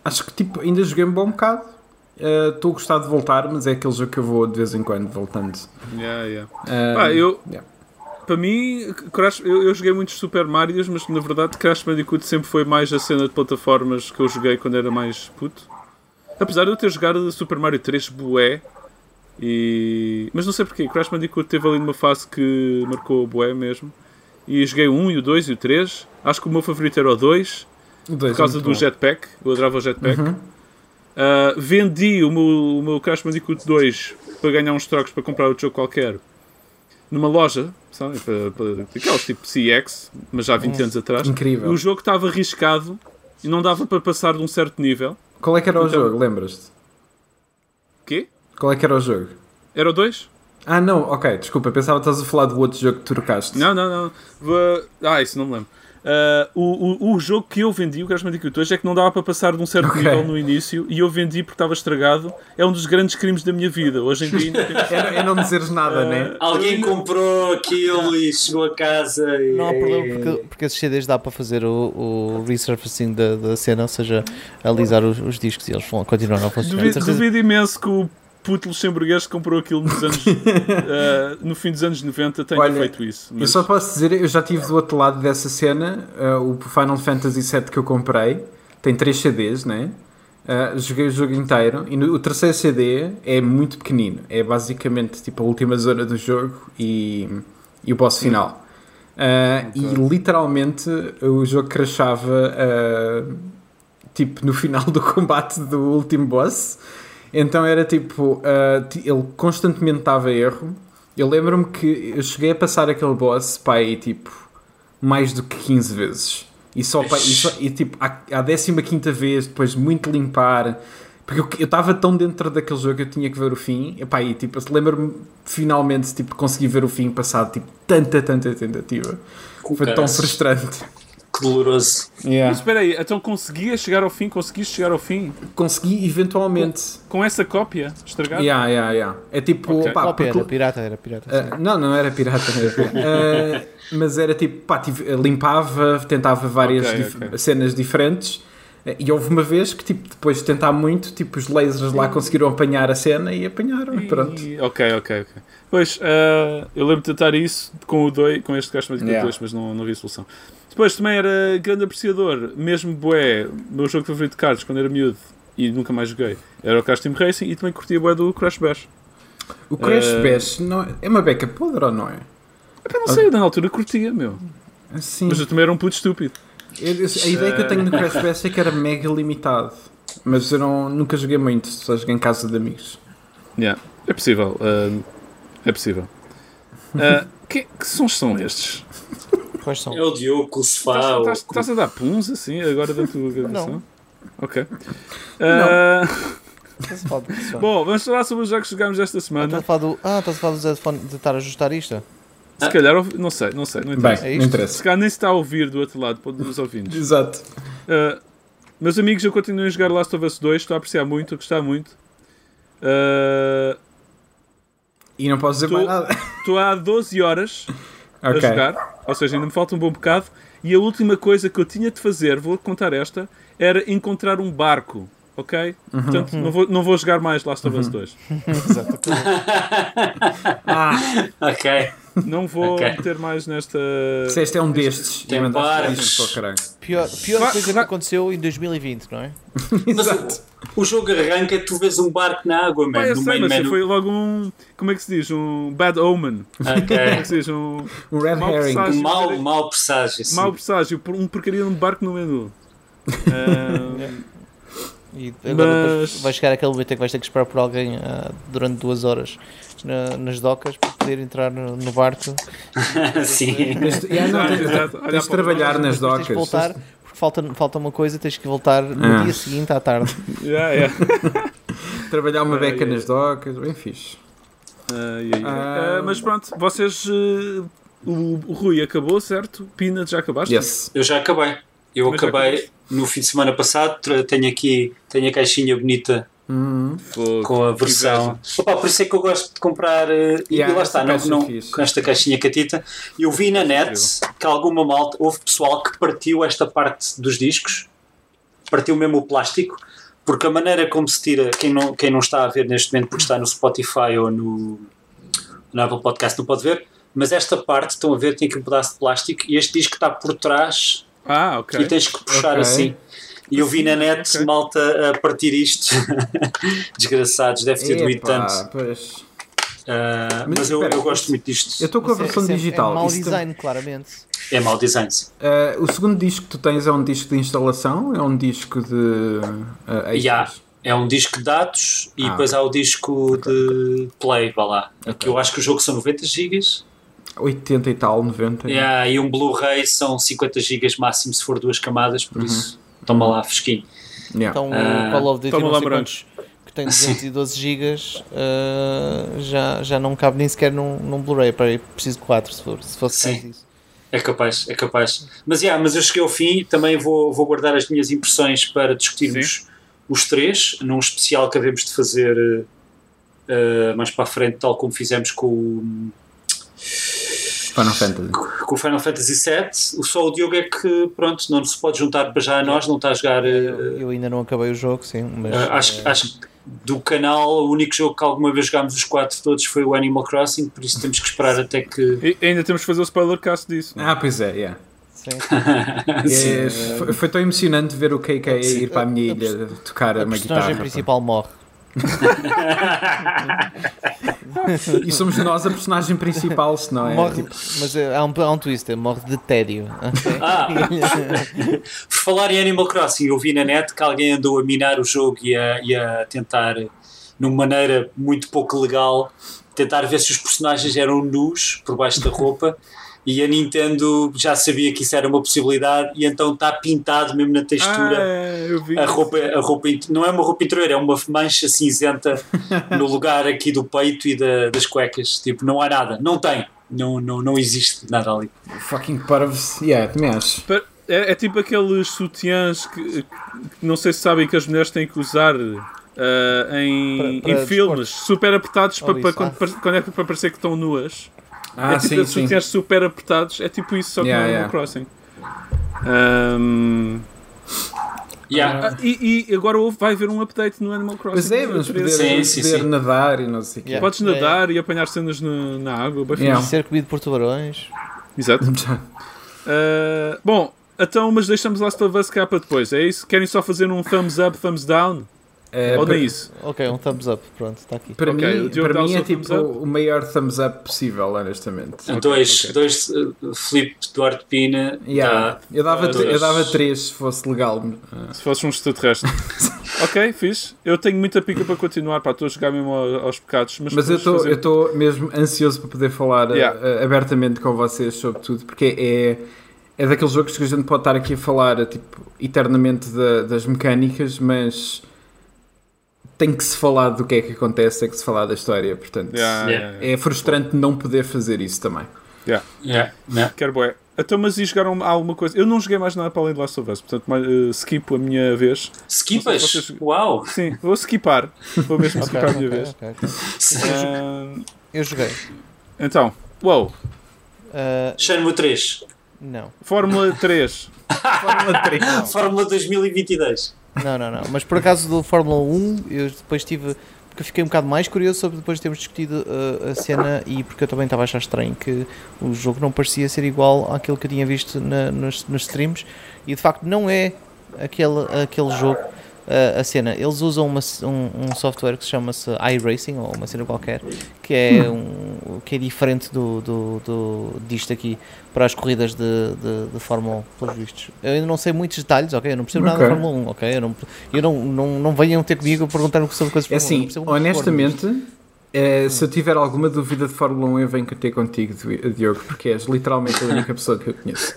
acho que tipo, ainda joguei um bom bocado. Estou a gostar de voltar, mas é aquele jogo que eu vou de vez em quando voltando. Yeah, yeah. Um, Pá, eu- yeah. Para mim, Crash, eu, eu joguei muitos Super Marios, mas na verdade Crash Bandicoot sempre foi mais a cena de plataformas que eu joguei quando era mais puto. Apesar de eu ter jogado Super Mario 3 bué, e... mas não sei porquê, Crash Bandicoot teve ali numa fase que marcou o bué mesmo. E joguei o 1 e o 2 e o 3. Acho que o meu favorito era o 2, O dois por é causa muito do bom. jetpack. Eu adorava o jetpack. Uhum. Uh, vendi o meu, o meu Crash Bandicoot 2 para ganhar uns trocos para comprar outro jogo qualquer numa loja, sabe? Para, para, aquelas tipo CX, mas já há 20 anos atrás. Incrível. O jogo estava arriscado e não dava para passar de um certo nível. Qual é que era o Então- jogo? Lembras-te? Quê? Qual é que era o jogo? Era o 2? Ah, não, ok, desculpa, pensava que estás a falar do outro jogo que tu trocaste. Não, não, não. Ah, isso não me lembro. Uh, o, o, o jogo que eu vendi, o Crash Bandicoot 2, é que não dava para passar de um certo Ok. nível no início e eu vendi porque estava estragado. É um dos grandes crimes da minha vida. Hoje em dia ainda tenho É, é não dizeres nada, né? Alguém comprou aquilo e chegou a casa e. Não há problema, porque, porque esses CDs dá para fazer o, o resurfacing da, da cena, ou seja, alisar os, os discos e eles vão continuar a funcionar. Duvido, duvido imenso que o puto luxemburguês que comprou aquilo nos anos, eh, no fim dos anos 90 tenha Olha, feito isso. Eu Mas, só posso dizer, eu já estive do outro lado dessa cena, uh, o Final Fantasy VII que eu comprei, tem 3 CDs, né? Uh, joguei o jogo inteiro e no, o terceiro CD é muito pequenino, é basicamente tipo a última zona do jogo e, e o boss final. Uh, E literalmente o jogo crashava uh, tipo no final do combate do último boss. Então era tipo, uh, ele constantemente dava erro. Eu lembro-me que eu cheguei a passar aquele boss pá, aí, tipo mais do que 15 vezes. E só, pá, e, só- e, tipo, à, à 15 vez, depois de muito limpar. Porque eu estava tão dentro daquele jogo que eu tinha que ver o fim. E, pá, e tipo, lembro-me finalmente tipo, consegui ver o fim passado tipo, tanta, tanta tentativa. Foi tão frustrante. Que doloroso. mas espera aí, então conseguias chegar ao fim? Conseguiste chegar ao fim Consegui eventualmente. com essa cópia estragada? Yeah, yeah, yeah. É tipo, Ok. pá, Cópia, porque- era pirata, era pirata. Ah, não, não era pirata, não era pirata. Ah, mas era tipo, pá, tive- limpava, tentava várias Ok, dif- ok. cenas diferentes. E houve uma vez que, tipo, depois de tentar muito, tipo, os lasers lá conseguiram apanhar a cena e apanharam, e pronto. Ok, ok, ok. Pois, eh, eu lembro de tentar isso com o 2, com este Crash Bandicoot Yeah. 2, mas não, não vi solução. Depois também era grande apreciador, mesmo bué, meu jogo favorito de cards quando era miúdo e nunca mais joguei. Era o Crash Team Racing e também curtia bué do Crash Bash. O Crash Ah. Bash não, é- é uma beca podre ou não é? Epá, não sei, na altura curtia, meu. Assim, Mas eu também era um puto estúpido. eu- eu- a ideia que eu tenho no Crash Bash é que era mega limitado. Mas eu não, nunca joguei muito, só joguei em casa de amigos. Yeah, é possível. eh, é possível. Eh, que, que sons são estes? Quais são? É o Diogo o. Estás, o- estás- a dar puns assim agora da tua gravação? Ok. Som? Bom, vamos falar sobre os jogos que jogámos esta Ah, semana. estás a falar do. Ah, estás a falar do Zedphone de estar a ajustar isto? Se calhar, ouvi- não sei, não sei, não Bem, interessa. É não isto? Se interessa. calhar nem se está a ouvir do outro lado dos ouvintes. Exato. Uh, meus amigos, eu continuo a jogar Last of Us 2, estou a apreciar muito, a gostar muito. Uh, E não posso dizer Tu- mais nada. Estou há 12 horas a Ok. jogar, ou seja, ainda me falta um bom bocado. E a última coisa que eu tinha de fazer, vou contar esta, era encontrar um barco. Ok? Uhum. Portanto, não vou, não vou jogar mais Last of Us 2. Ok. Não vou Ok. meter mais nesta. Se este é um destes, Tem e para. Pior, pior coisa que aconteceu em 2020, não é? Mas o, o jogo arranca e tu vês um barco na água, mano. eu No sei, mas foi logo um. Como é que se diz? Um bad omen. Como é que se diz? Um Um red Mal herring. presságio. Um mau, mau presságio. sim. mau presságio, por um porcaria de um barco no menu. Ah, E agora Mas- depois vai chegar aquele momento em que vais ter que esperar por alguém ah, durante duas horas na- nas docas para poder entrar no, no barco. Sim. Tens de- yeah, não, tens- Exato. Olhar tens de trabalhar nas Depois tens de docas. voltar, porque falta, falta uma coisa, tens que voltar no Ah. dia seguinte à tarde. Yeah, yeah. Trabalhar uma beca ai. nas docas, bem fixe. Ah. Ah, mas pronto, vocês. eh, o, o Rui acabou, certo? Pina, já acabaste? Yes. Eu já acabei. Eu Mas acabei no fim de semana passado. Tenho aqui tenho a caixinha bonita Uhum. Com a versão. Opa, por isso é que eu gosto de comprar. eh, e Yeah, lá está, não, é não- com esta caixinha catita. Eu vi na net que alguma malta. Houve pessoal que partiu esta parte dos discos, partiu mesmo o plástico, porque a maneira como se tira. Quem não, quem não está a ver neste momento, porque está no Spotify ou no, no Apple Podcast, não pode ver. Mas esta parte, estão a ver, tem aqui um pedaço de plástico e este disco está por trás Ah, ok. e tens que puxar Ok. assim. E eu vi na net Ok. malta a partir isto. Desgraçados, deve ter doído tanto. pois. Ah, Mas mas eu, espera, eu gosto muito disto. Eu estou com a é- versão é- digital. É mau design, claramente. É mau design. sim. Ah, o segundo disco que tu tens é um disco de instalação? É um disco de uh? Yeah. É um disco de dados e Ah, depois há o disco de play, vá lá. Que eu acho que o jogo são 90 GB 80 e tal, 90. yeah, e um Blu-ray são 50 GB máximo se for duas camadas, por isso toma lá fresquinho. Yeah. Então Ah, o Call of Duty toma não quantos, que tem 212 GB já, já não cabe nem sequer num, num Blu-ray. Para ir preciso de 4 se, for, se fosse isso. É capaz, é capaz. Mas, yeah, mas eu cheguei ao fim, também vou, vou guardar as minhas impressões para discutirmos os três, num especial que havemos de fazer eh, mais para a frente, tal como fizemos com o, Final Fantasy. com o Final Fantasy VII. O só o Diogo é que, pronto, não se pode juntar para já a nós, não está a jogar. eh, Eu, eu ainda não acabei o jogo, sim, mas eh, acho, eh, acho que do canal, o único jogo que alguma vez jogámos os quatro todos foi o Animal Crossing, por isso temos que esperar até que. E ainda temos que fazer o spoiler cast disso. não é? Ah, pois é, yeah. sim. É, foi, foi tão emocionante ver o KK ir para a minha A- a ilha tocar a uma personagem guitarra. principal morre. E somos nós a personagem principal, se não é? morre Tipo, mas eh, há um, há um twister, morre de tédio. Ah, por falar em Animal Crossing, eu vi na net que alguém andou a minar o jogo e a, e a tentar, numa maneira muito pouco legal, tentar ver se os personagens eram nus por baixo da roupa. E a Nintendo já sabia que isso era uma possibilidade e então está pintado mesmo na textura. Ah, eu vi. A roupa, a roupa não é uma roupa interior, é uma mancha cinzenta no lugar aqui do peito e da- das cuecas. Tipo, não há nada, não tem, não, não, não existe nada ali. fucking parvos. Yeah, também acho. É, é tipo aqueles sutiãs que, que não sei se sabem que as mulheres têm que usar ah, em, Para- para em filmes super apertados Oh, para, para isso, quando, ah. quando é para parecer que estão nuas. Ah, é tipo sim, sutiãs super apertados, é tipo isso, só que Yeah, no yeah. Animal Crossing. Ahm, Yeah. ah, e, e agora vai haver um update no Animal Crossing. Pois é, vamos poder, Sim, sim, poder sim. nadar e não sei o quê. Yeah. Podes nadar e apanhar cenas no- na água. Yeah. Ser comido por tubarões. Exato. Ah, bom, então, mas deixamos Last of Us cá para depois, é isso? Querem só fazer um thumbs up, thumbs down? É, Ou para, nem isso? Ok, um thumbs up, pronto, está aqui. para Ok, o mim, para dá mim é tipo o maior thumbs up possível, honestamente. dois, ok. dois uh, Filipe Duarte Pina. Yeah. tá. eu, dava, tre- eu dava 3 se fosse legal. Ah, Se fosse um extraterrestre. ok, fixe. Eu tenho muita pica para continuar, para estou a jogar mesmo ao- aos pecados. Mas, Mas eu fazer- estou mesmo ansioso para poder falar Yeah. ah, ah, abertamente com vocês sobre tudo, porque é, é daqueles jogos que a gente pode estar aqui a falar tipo, eternamente da- das mecânicas, mas tem que se falar do que é que acontece, tem que se falar da história, portanto Yeah, Yeah. é frustrante não poder fazer isso também. Yeah. Yeah, yeah. Quero bué. Então, mas e jogaram alguma coisa? Eu não joguei mais nada para além de Last of Us, portanto, mais, eh, skip a minha vez. Skipas? Vocês- Uau! Sim, vou skipar. Vou mesmo skipar a minha ok, vez. ok, ok. Ah, Eu joguei. então, uou, Ah, Shenmue 3. não. Fórmula 3. Fórmula 3. Fórmula 2022. Não, não, não. Mas por acaso do Fórmula 1, eu depois tive. Porque fiquei um bocado mais curioso sobre depois de termos discutido uh, a cena e porque eu também estava a achar estranho que o jogo não parecia ser igual àquilo que eu tinha visto na- nos, nos streams e de facto não é aquele, aquele jogo. Uh, a cena. Eles usam uma, um, um software que se chama-se iRacing, ou uma cena qualquer, que é, um, que é diferente do, do, do, disto aqui para as corridas de, de, de Fórmula 1, pelos vistos. Eu ainda não sei muitos detalhes, ok? Eu não percebo nada Ok. da Fórmula 1, ok? Eu não, eu não, não, não venham ter comigo a perguntar-me sobre coisas É Fórmula 1. eu assim, percebo muito eh, se eu tiver alguma dúvida de Fórmula 1, eu venho ter contigo, Di- Diogo, porque és literalmente a única pessoa que eu conheço.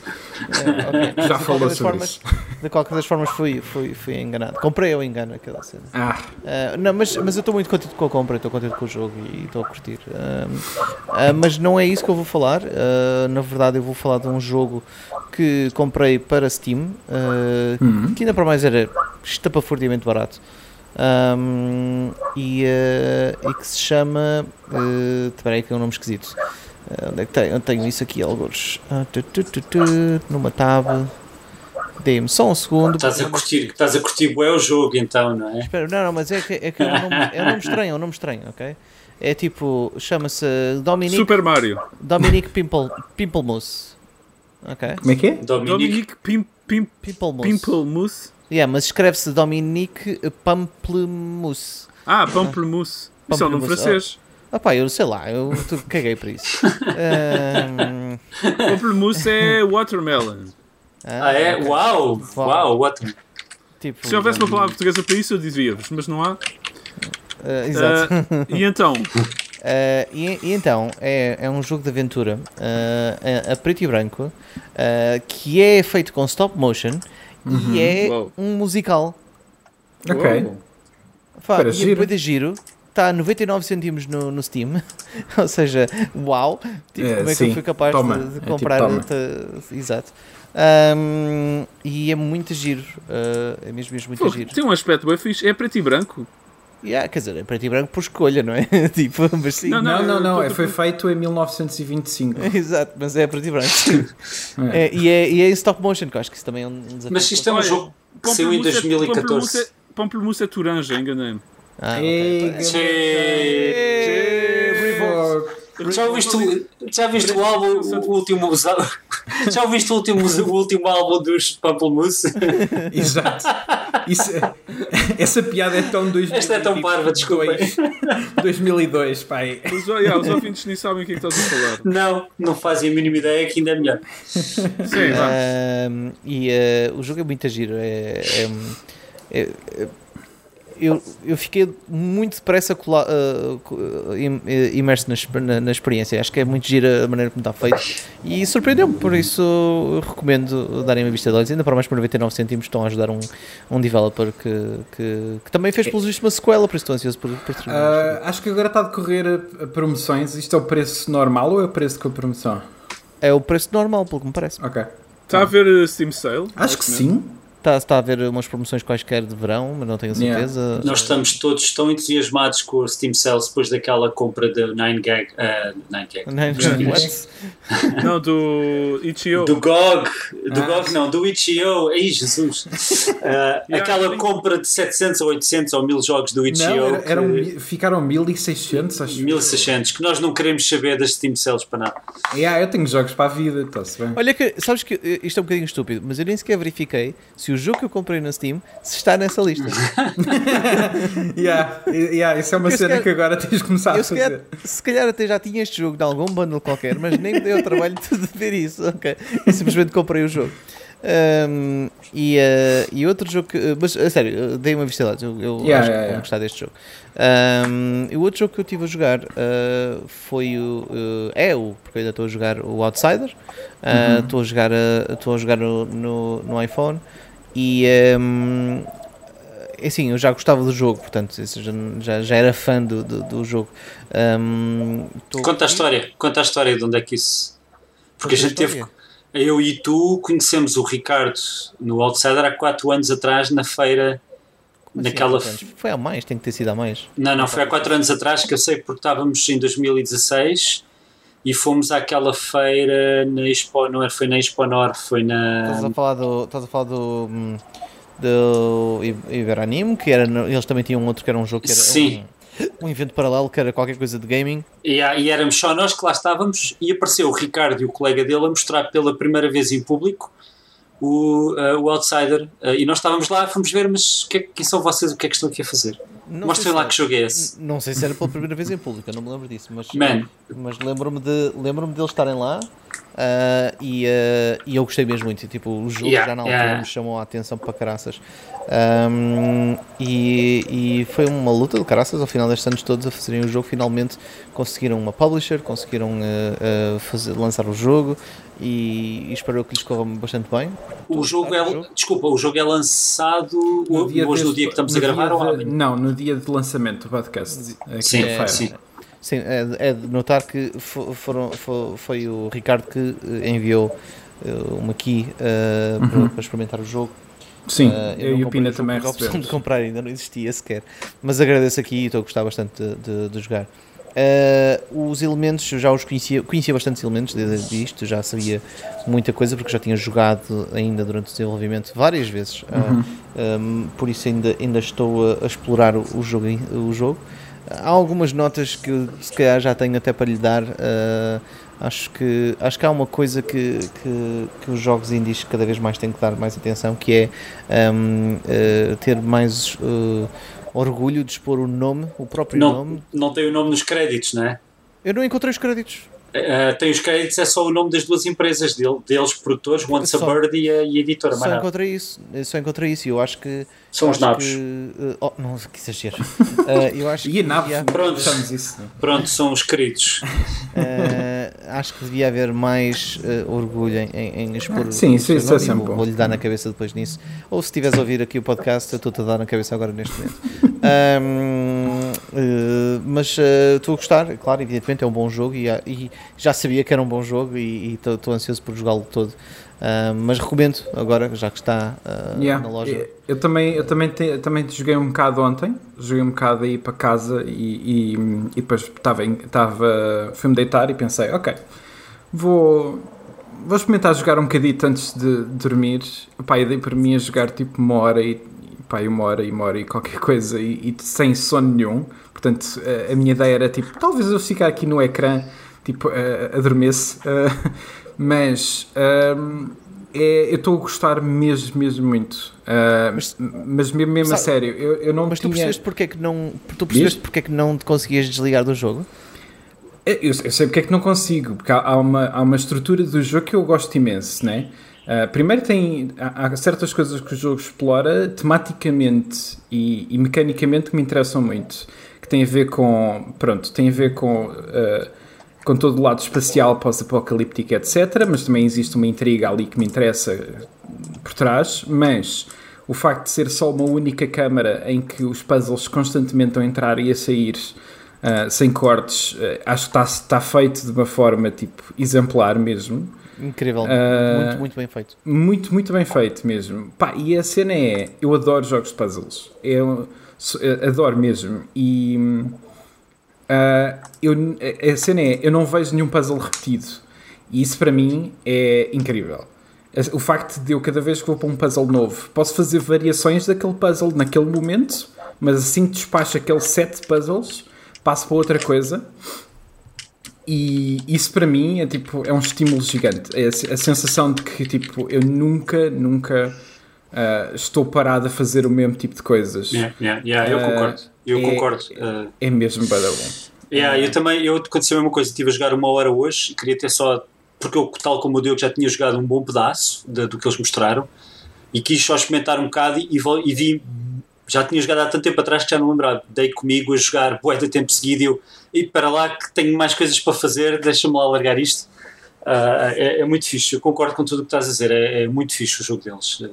Fórmula 1. É, ok. Já falou sobre formas- isso. De qualquer das formas, fui, fui, fui enganado. Comprei ou engano aquela cena. Ah, Uh, não, mas, mas eu estou muito contente com a compra, estou contente com o jogo e estou a curtir. Um, uh, mas não é isso que eu vou falar. Uh, na verdade, eu vou falar de um jogo que comprei para Steam, uh, Uhum. que ainda para mais era estapafurdiamente barato. Um, e, uh, e que se chama. Uh, espera aí, que é um nome esquisito. Uh, onde é que tenho? Eu tenho isso aqui, alguns. Tu, numa tab. Dê-me só um segundo. Estás a curtir, estás a curtir bué o jogo então, não é? Espera, não, não, mas é que, é que é um nome, é um nome estranho, é um nome estranho, ok? É tipo, chama-se Dominique, Super Mario. Dominique Pimple, Pimplemousse. Ok? como é que é? Dominique, Dominique Pim, Pim, Pimplemousse. Pimplemousse. Yeah, mas escreve-se Dominique Pamplemousse. Ah, Pamplemousse. Isso é um nome francês. Ah pá, eu sei lá, eu tu- caguei para isso. Pamplemousse é watermelon. Ah, é? ok. Uau! Uau. What? Tipo, Se houvesse uma palavra portuguesa para isso, eu dizia-vos, mas não há. ah, exato. Ah, e então? Uh, e, e então, é, é um jogo de aventura uh, a, a preto e branco uh, que é feito com stop motion e é um musical. Ok. Para e giro. de giro, está a 99 cêntimos no, no Steam. Ou seja, uau! Tipo, É, como é que sim. eu fui capaz Toma. de, É de tipo, comprar? toma. te- exato. Um, e é muito giro. uh, é mesmo, mesmo muito Pô, giro. tem um aspecto bem fixe. É preto e branco. Yeah, quer dizer, é preto e branco por escolha, não é? tipo, mas sim. Não, Não, não, não, é, foi feito em 1925. Exato, mas é preto e branco. É, e, é, e é em stop motion, que eu acho que isso também é um desafio. Mas isto é um jogo que saiu em Pamplemousse é- 2014. Pamplemousse é- é Turanja, enganei-me. Ah, Ei, ok. Tchê. Fogo. Já ouviste, o- já viste o álbum, o último, já ouviste o último, o último álbum dos Pamplemousse? Exato. Isso é- essa piada é tão 2002. Esta é tão parva, desculpem. 2002, pai. Os, yeah, os ouvintes nem sabem o que é que estás a falar. Não, não fazem a mínima ideia que ainda é melhor. Sim, vá. Ahm, e eh, o jogo é muito giro. É, é- é- é- eu, eu fiquei muito depressa cola, eh, co- eh, im- eh, imerso na, na- na experiência. Acho que é muito gira a maneira como está feito e surpreendeu-me. Por isso, eu recomendo darem uma vista de olhos. Ainda para mais por 99 cêntimos, estão a ajudar um, um developer que, que, que também fez, pelos vistos, uma sequela. Por isso, estou ansioso por, por terminar. Ah, acho que agora está a decorrer a, a promoções. Isto é o preço normal ou é o preço com a promoção? É o preço normal, pelo que me parece. Ok. Está a ver uh, Steam Sale? Acho que sim. Está, está a haver umas promoções quaisquer de verão, mas não tenho a Yeah. certeza. Nós estamos todos tão entusiasmados com o Steam Sales depois daquela compra da 9gag. Uh, 9gag. Não, não, do Itch.io. Do GOG, do Ah. GOG não, do Itch.io, ai Jesus, Uh, aquela sim. compra de 700 ou 800 ou 1000 jogos do Itch.io, Não, era- eram, que- ficaram 1600, acho. 1600, que nós não queremos saber das Steam Sales para nada. Yeah, eu tenho jogos para a vida, está-se bem. Olha que, sabes que eh, isto é um bocadinho estúpido, mas eu nem sequer verifiquei se o jogo que eu comprei na Steam se está nessa lista. Yeah, yeah, isso é uma Eu cena calhar- que agora tens de começar a se calhar, fazer. se calhar até já tinha este jogo de algum bundle qualquer, mas nem me deu o trabalho de ver isso. ok? Eu simplesmente comprei o jogo. Ahm, e, eh, e outro jogo que. eh, Mas a sério, eu dei uma vista lá. Eu, eu Yeah, acho yeah, que yeah. vou gostar deste jogo. Ahm, e o outro jogo que eu estive a jogar ah, foi o. eh, é o. Porque eu ainda estou a jogar o Outsider. Ah, Estou a jogar, ah, estou a jogar no, no, no iPhone. E. ahm, é assim, eu já gostava do jogo, portanto, já, já, era fã do, do, do jogo. Ahm, tô- Conta a história, conta a história de onde é que isso. Porque a Conta a gente teve. Eu e tu conhecemos o Ricardo no Outsider há 4 anos atrás na feira. Como assim, naquela. anos? Foi há mais, tem que ter sido há mais. Não, não, foi há 4 anos atrás que eu sei porque estávamos em 2016 e fomos àquela feira na Expo, não era, foi na Expo Nor, foi na. Estás a falar do. Estás a falar do. hum, do Iberanime, que era. Eles também tinham outro que era um jogo que era. Sim. Um, um evento paralelo que era qualquer coisa de gaming. E, e éramos só nós que lá estávamos e apareceu o Ricardo e o colega dele a mostrar pela primeira vez em público o, uh, o Outsider, uh, e nós estávamos lá, fomos ver, mas que, quem são vocês, o que é que estão aqui a fazer? Não Mostrem lá que jogo é esse. Não sei se era pela primeira vez em público, eu não me lembro disso, mas, Man. mas lembro-me de, lembro deles estarem lá ah, e, ah, e eu gostei mesmo muito. Tipo, o jogo Yeah, já na altura yeah. me chamou a atenção para caraças. Ahm, e, e foi uma luta de caraças ao final destes anos todos a fazerem o jogo. Finalmente conseguiram uma publisher, conseguiram ah, fazer, lançar o jogo e, e espero que lhes corra bastante bem. O jogo é. jogo? Desculpa, o jogo é lançado hoje no dia que estamos a no gravar ou de- amanhã? Não, no dia de lançamento do podcast. aqui Sim, em Feira. sim. Sim, é, de- é de notar que fo- foram, fo- foi o Ricardo que eh, enviou eh, uma key eh, para, para experimentar o jogo. Sim, Eh, eu não e o Pina também porque A opção de recebemos. comprar ainda não existia sequer. Mas agradeço aqui e estou a gostar bastante de, de- de jogar. Eh, os elementos, eu já os conhecia, conhecia bastantes elementos desde isto, já sabia muita coisa porque já tinha jogado ainda durante o desenvolvimento várias vezes. Eh, um, por isso ainda, ainda estou a, a explorar o, o jogo, o jogo. Há algumas notas que se calhar já tenho até para lhe dar. eh, acho, que, acho que há uma coisa que, que, que os jogos indies cada vez mais têm que dar mais atenção, que é um, eh, ter mais eh, orgulho de expor o nome, o próprio Não, nome. não tem o nome nos créditos, não é? Eu não encontrei os créditos. Uh, tem os créditos, é só o nome das duas empresas dele, deles, produtores, Once a Bird e a, e a editora. Só encontrei isso, eu só encontrei isso e eu acho que. São os nabos. que, eh, oh, não, que exagero. Eh, eu acho E a nave, devia- Pronto. isso. Pronto, são os queridos. Acho que devia haver mais orgulho em, em, em expor Ah, sim, isso- é sempre vou- bom. Vou-lhe dar na cabeça depois nisso. Ou se estiveres a ouvir aqui o podcast, eu estou-te a dar na cabeça agora neste momento. Ahm, eh, mas eh, estou a gostar, claro, evidentemente é um bom jogo e, e já sabia que era um bom jogo e e estou ansioso por jogá-lo todo. Ahm, mas recomendo agora, já que está ah, Yeah. na loja. Eu- também, eu também, te- eu também joguei um bocado ontem, joguei um bocado aí para casa e, e, e depois estava, estava, fui-me deitar e pensei, ok, vou, vou experimentar jogar um bocadito antes de dormir. Pá, eu dei para mim a jogar tipo uma hora e, pá, e uma hora e uma hora e qualquer coisa e, e sem sono nenhum. Portanto, a, a minha ideia era tipo, talvez eu ficar aqui no ecrã, tipo, uh, adormeço. eh, mas ahm, é, eu estou a gostar mesmo, mesmo muito. Ah, mas, mas mesmo, mesmo a Sabe- sério, eu, eu não Mas tu tinha... percebeste porque é que não, tu percebeste porque é que não te conseguias desligar do jogo? Eu, eu sei porque é que não consigo, porque há, há uma, há uma estrutura do jogo que eu gosto imenso, né? Ah, primeiro tem há, certas coisas que o jogo explora tematicamente e, e mecanicamente que me interessam muito, que tem a ver com, pronto, tem a ver com ah, com todo o lado espacial, pós-apocalíptico, etc. Mas também existe uma intriga ali que me interessa por trás. Mas o facto de ser só uma única câmara em que os puzzles constantemente estão a entrar e a sair uh, sem cortes, uh, acho que está, está feito de uma forma tipo exemplar mesmo. Incrível, Ah, muito, muito bem feito. Muito, muito bem feito mesmo. Pá, e a cena é: eu adoro jogos de puzzles. Eu, eu adoro mesmo. E ah, eu, a cena é: eu não vejo nenhum puzzle repetido. E isso para mim é incrível. O facto de eu, cada vez que vou para um puzzle novo, posso fazer variações daquele puzzle naquele momento, mas assim que despacho aquele set de puzzles, passo para outra coisa. E isso para mim é tipo é um estímulo gigante. É a, a sensação de que tipo eu nunca, nunca ah, estou parado a fazer o mesmo tipo de coisas. Yeah, yeah, yeah, eu Ah, concordo. Eu é- concordo. Uh, É mesmo bada bom. Yeah, eu também, eu aconteceu a mesma coisa, estive a jogar uma hora hoje e queria ter só, porque eu, tal como o Diogo, já tinha jogado um bom pedaço de- do que eles mostraram e quis só experimentar um bocado e, e vi, já tinha jogado há tanto tempo atrás que já não lembrava, dei comigo a jogar bué de tempo seguido e eu, e para lá que tenho mais coisas para fazer, deixa-me lá largar isto. Ah, é, é muito fixe, eu concordo com tudo o que estás a dizer, é, é muito fixe o jogo deles. Ah,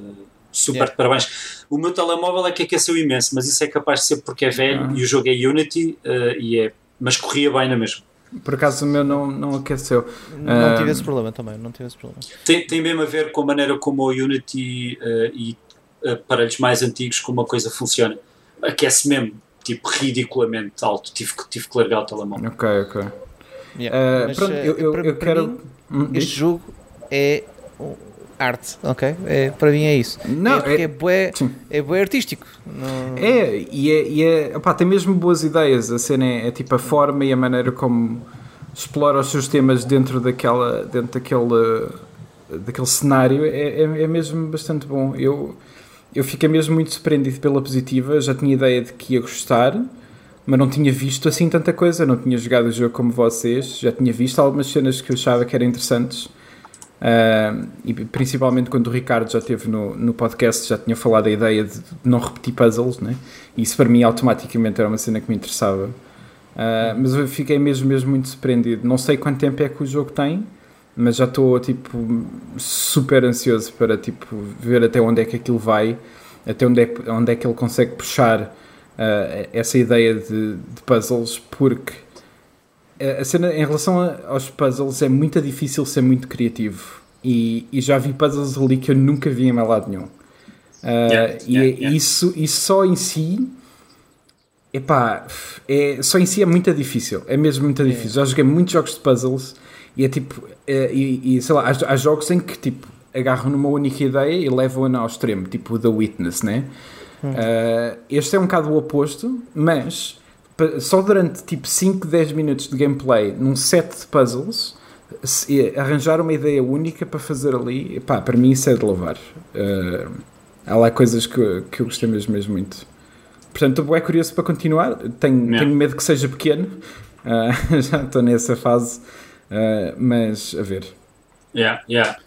super Yeah. de parabéns. O meu telemóvel é que aqueceu imenso, mas isso é capaz de ser porque é velho Ah. e o jogo é Unity ah, e é, mas corria bem na mesma. Por acaso o meu não, não aqueceu. Não tive esse problema também, não tive esse problema. Tem, tem mesmo a ver com a maneira como o Unity e aparelhos mais antigos como a coisa funciona. Aquece mesmo, tipo, ridiculamente alto. Tive, que- tive que largar o telemóvel. Ok, ok. Yeah. Ah, Mas, pronto, eh, eu, eu, para- eu para quero. mim, Hum, este diz? jogo é arte, ok? É, para mim é isso. Não, é é- é, bué, é bué artístico. Não- É, e é, e é opá, tem mesmo boas ideias. A cena é, é tipo a forma e a maneira como explora os seus temas dentro daquela, dentro daquele, daquele cenário é, é, é mesmo bastante bom. Eu, eu fiquei mesmo muito surpreendido pela positiva, já tinha ideia de que ia gostar, mas não tinha visto assim tanta coisa, não tinha jogado o jogo como vocês, já tinha visto algumas cenas que eu achava que eram interessantes. Uh, e principalmente quando o Ricardo já esteve no, no podcast, já tinha falado a ideia de não repetir puzzles, né? isso para mim automaticamente era uma cena que me interessava. Uh, mas eu fiquei mesmo, mesmo muito surpreendido. Não sei quanto tempo é que o jogo tem, mas já estou tipo super ansioso para tipo ver até onde é que aquilo vai, até onde é, onde é que ele consegue puxar uh, essa ideia de, de puzzles, porque a cena em relação a, aos puzzles é muito difícil ser muito criativo e, e, já vi puzzles ali que eu nunca vi em lado nenhum. Uh, yeah, e yeah, yeah. Isso, isso só em si epá, é, só em si é muito difícil, é mesmo muito difícil. Já joguei muitos jogos de puzzles e é tipo, é, e, e, sei lá, há, há, jogos em que tipo agarram numa única ideia e levam-na ao extremo, tipo The Witness, né? Hum. Uh, este é um bocado o oposto, mas só durante tipo 5, 10 minutos de gameplay num set de puzzles arranjar uma ideia única para fazer ali, pá, para mim isso é de louvar. Uh, há lá coisas que, que eu gostei mesmo, mesmo muito. Portanto, estou bem curioso para continuar. Tenho, tenho medo que seja pequeno, uh, já estou nessa fase, uh, mas a ver. Yeah, yeah.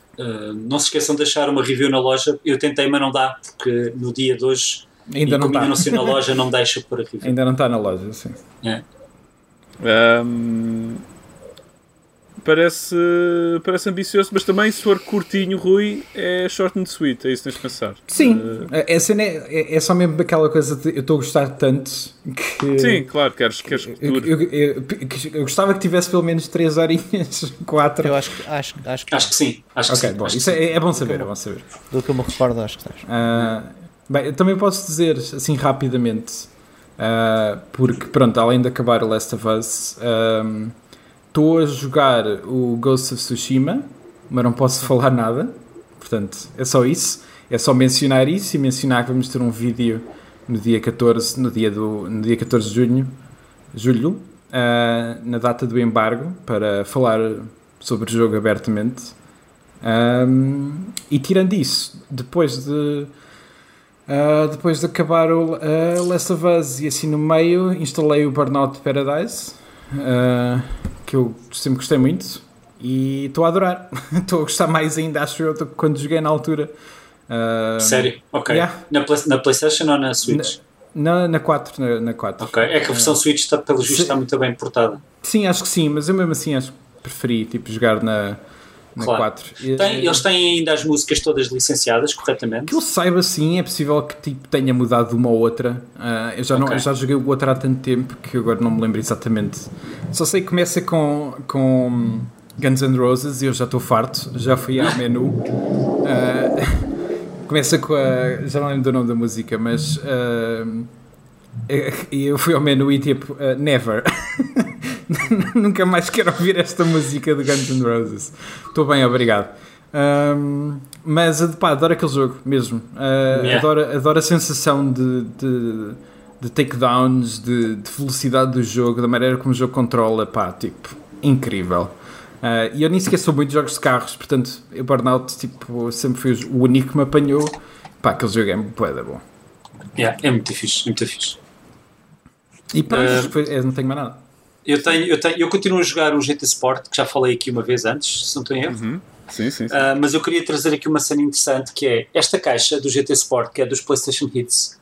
não se esqueçam de deixar uma review na loja. Eu tentei, mas não dá, porque no dia de hoje Ainda não está. não sei na loja, não me deixa por aqui. Ainda não está na loja, sim. É. Um, parece, parece ambicioso, mas também se for curtinho, Rui, é short and sweet, é isso que tens de pensar. Sim, uh, a cena é, é só mesmo aquela coisa de eu estou a gostar tanto que. Sim, claro, queres, queres que eu, eu, eu, eu, gostava que tivesse pelo menos 3 horinhas, 4. Eu acho, acho, acho, que, acho que sim. Acho ok, que sim, bom, isso é, é, bom saber, é bom saber. Do que eu me recordo, acho que estás. Uh, Bem, eu também posso dizer assim rapidamente, uh, porque pronto, além de acabar o Last of Us, estou a jogar o Ghost of Tsushima, mas não posso falar nada, portanto é só isso. É só mencionar isso e mencionar que vamos ter um vídeo no dia 14, no dia, do, no dia 14 de junho, julho, uh, na data do embargo, para falar sobre o jogo abertamente. Um, e tirando isso, depois de Uh, depois de acabar o uh, Last of Us e assim no meio, instalei o Burnout Paradise, uh, que eu sempre gostei muito e estou a adorar. Estou a gostar mais ainda, acho eu, do que quando joguei na altura. Sério? Ok. Yeah. Na, play, na PlayStation ou na Switch? Na, na 4. Na, na 4. Ok. É que a versão Switch, está, pelo visto, está muito bem portada. Sim, acho que sim, mas eu mesmo assim acho que preferi tipo, jogar na na claro. 4. Tem, eles têm ainda as músicas todas licenciadas corretamente? Que eu saiba sim, é possível que tipo, tenha mudado uma ou outra. Uh, eu, já okay. não, eu já joguei o outro há tanto tempo que agora não me lembro exatamente. Só sei que começa com, com Guns N' Roses e eu já estou farto, já fui ao menu. Uh, começa com a. Já não lembro do nome da música, mas. Uh, eu fui ao menu e tipo, Never. Nunca mais quero ouvir esta música de Guns N' Roses. Estou bem, obrigado. Um, mas pá, adoro aquele jogo mesmo. Uh, yeah. adoro, adoro a sensação de, de, de takedowns, de, de, velocidade do jogo, da maneira como o jogo controla. Pá, tipo, incrível. Uh, e eu nem sequer sou muito de jogos de carros, portanto, o Burnout tipo, sempre foi o único que me apanhou. Pá, aquele jogo é muito bom. Yeah, é muito difícil, muito difícil. E pronto, uh, não tenho mais nada. Eu, tenho, eu, tenho, eu continuo a jogar o GT Sport, que já falei aqui uma vez antes, se não estou em erro. Uhum. Sim, sim, sim. Uh, mas eu queria trazer aqui uma cena interessante que é esta caixa do GT Sport, que é dos PlayStation Hits,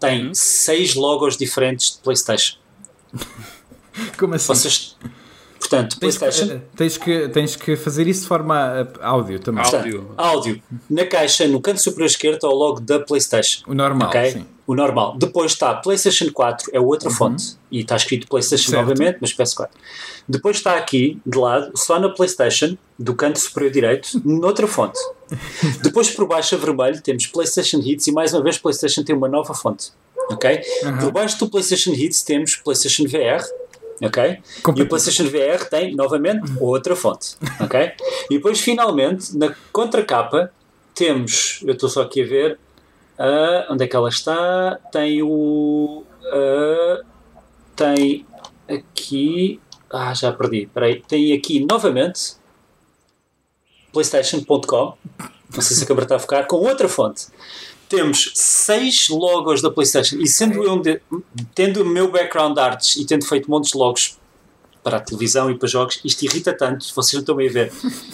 tem uhum. seis logos diferentes de PlayStation. Como assim? Vocês, portanto, tens, PlayStation. Eh, tens que, tens que fazer isso de forma áudio também. Áudio. áudio. Na caixa, no canto superior esquerdo, está o logo da PlayStation. O normal, okay? sim o normal. Depois está PlayStation 4, é outra uhum. fonte, e está escrito PlayStation certo. novamente, mas PS4. Depois está aqui, de lado, só na PlayStation, do canto superior direito, noutra fonte. Depois por baixo a vermelho temos PlayStation Hits e mais uma vez PlayStation tem uma nova fonte. Ok? Uhum. Por baixo do PlayStation Hits temos PlayStation VR, ok? E o PlayStation VR tem novamente outra fonte, ok? E depois finalmente na contracapa temos, eu estou só aqui a ver, Uh, onde é que ela está? Tem o. Uh, tem aqui. Ah, já perdi. Peraí. Tem aqui novamente PlayStation.com. Não sei se a câmera está a focar. Com outra fonte. Temos seis logos da PlayStation. E sendo eu, um de- tendo o meu background arts e tendo feito montes de logos para a televisão e para jogos, isto irrita tanto, vocês não estão bem a ver.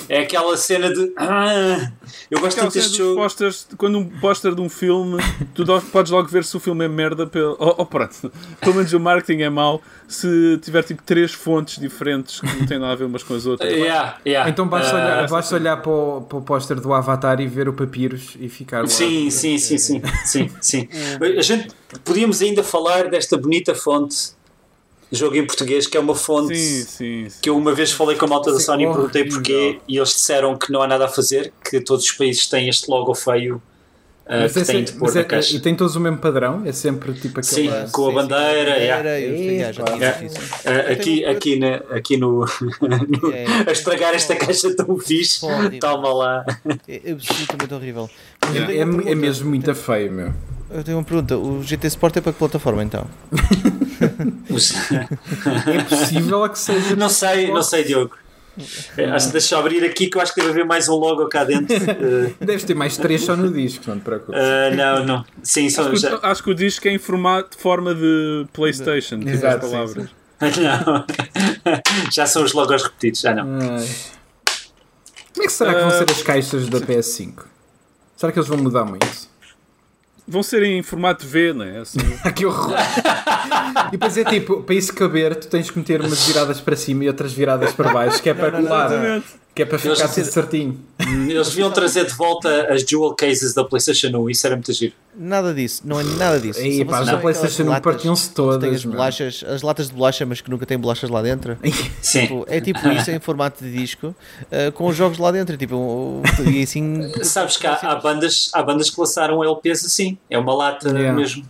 É aquela cena de. Ah, eu gosto tanto deste jogo. posters, quando um póster de um filme, tu podes logo ver se o filme é merda. Pelo, oh, oh, pronto. Pelo menos o marketing é mau se tiver tipo três fontes diferentes que não têm nada a ver umas com as outras. Yeah, yeah. Então basta olhar, basta olhar para o, para o póster do Avatar e ver o Papyrus e ficar lá. Sim, sim, sim, sim, sim, sim. A gente podíamos ainda falar desta bonita fonte, jogo em português, que é uma fonte Sim, sim. sim. que eu uma vez falei com a malta da Sim, Sony e perguntei porquê e eles disseram que não há nada a fazer, que todos os países têm este logo feio ah, Mas que é têm de pôr na é- caixa. e tem todos o mesmo padrão? É sempre tipo Sim, aquela. com a bandeira. isso. Ah, aqui, aqui, na, aqui no, no- É. a estragar esta caixa tão fixe, toma lá. É absolutamente horrível. É, é, mesmo muito feio, meu. Eu tenho uma pergunta. O GT Sport é para que plataforma então? É possível que seja. Não sei, não sei, Diogo. É, Acho que deixa eu abrir aqui que eu acho que deve haver mais um logo cá dentro. Ah, Deves ter mais três só no disco, não te preocupes. ah, não, não. Sim, são Acho que, já. o- acho que o disco é em formato, forma de PlayStation. tipo Exato, as sim, palavras. Não. Já são os logos repetidos, já não. Ai. Como é que será que vão Ah. ser as caixas da PS5? Será que eles vão mudar muito? Vão ser em formato V, não é? Assim, que horror! e depois é tipo, para isso caber, tu tens que meter umas viradas para cima e outras viradas para baixo, que é para colar, Exatamente. Que é para ficar tudo certinho. Eles deviam trazer de volta as dual cases da PlayStation 1, isso era muito giro. Nada disso, não é nada disso. Só pá, vocês da PlayStation 1 aquelas latas partiam-se todas. Tem as bolachas, as latas de bolacha, mas que nunca têm bolachas lá dentro. Sim. Tipo, é tipo isso em formato de disco, eh, com os jogos lá dentro. Tipo, um- e assim, Sabes que há, há bandas, há bandas que lançaram LPs assim, é uma lata Yeah. mesmo,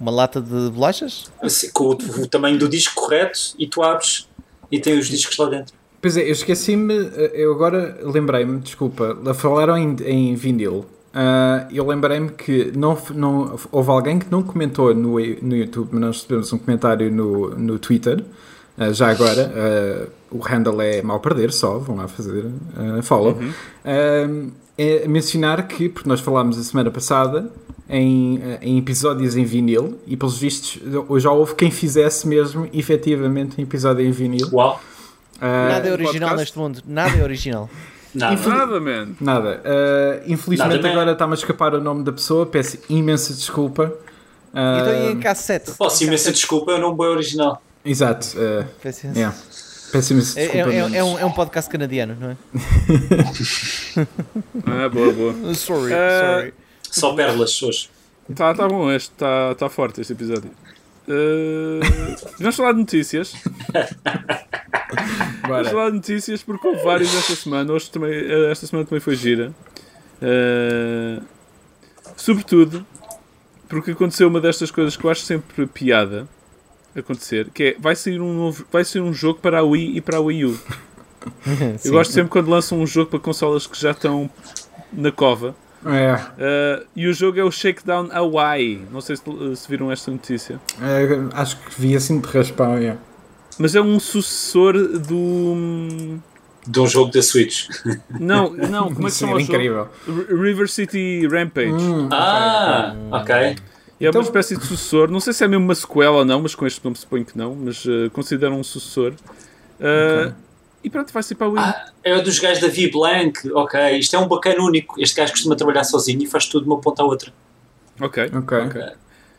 uma lata de bolachas. assim, com o, o tamanho do disco correto e tu abres e tem os discos lá dentro. Pois é, eu esqueci-me, eu agora lembrei-me, desculpa, falaram em, em vinil. Ah, eu lembrei-me que não, não, houve alguém que não comentou no, no YouTube, mas nós recebemos um comentário no, no Twitter. Ah, já agora, ah, o handle é mal perder, só, vão lá fazer follow. Ah, é mencionar que, porque nós falámos a semana passada em, em episódios em vinil, e pelos vistos já houve quem fizesse mesmo efetivamente um episódio em vinil. Uau! Ah, Nada é original podcast? neste mundo. Nada é original. Nada. Nada, man. Nada. Uh, infelizmente Nada, né? agora está-me a escapar o nome da pessoa, peço imensa desculpa. Uh, Então e em cassete? Posso imensa desculpa, eu não boi original. Exato. uh, Peço imensa- yeah. Peço imensa É, desculpa. é- é- é um, é um podcast canadiano, não é? Ah, boa, boa. Sorry, Eh, sorry. Só pérolas hoje. Tá, tá bom, este tá, tá forte este episódio. Uh, vamos falar de notícias. Vamos Bora. falar de notícias porque houve vários esta semana. Hoje também, eh, esta semana também foi gira. Uh, sobretudo porque aconteceu uma destas coisas que eu acho sempre piada acontecer, que é vai sair um novo, vai sair um jogo para a Wii e para a Wii U. Eu gosto sempre quando lançam um jogo para consolas que já estão na cova. É, Uh, e o jogo é o Shakedown Hawaii. Não sei se, se viram esta notícia. é, acho que vi assim de raspão. Yeah. Mas é um sucessor do. De um jogo da Switch. Não, não, como é que Sim, chama o incrível. River City Rampage. Hum, Ah, ok. E é Então- uma espécie de sucessor. Não sei se é mesmo uma sequela ou não, mas com este nome suponho que não. Mas uh, consideram um sucessor. Uh, E pronto, vai ser para a Wii. É o dos gajos da V Blank. Ok, isto é um bacana único. Este gajo costuma trabalhar sozinho e faz tudo de uma ponta à outra. Ok. ok.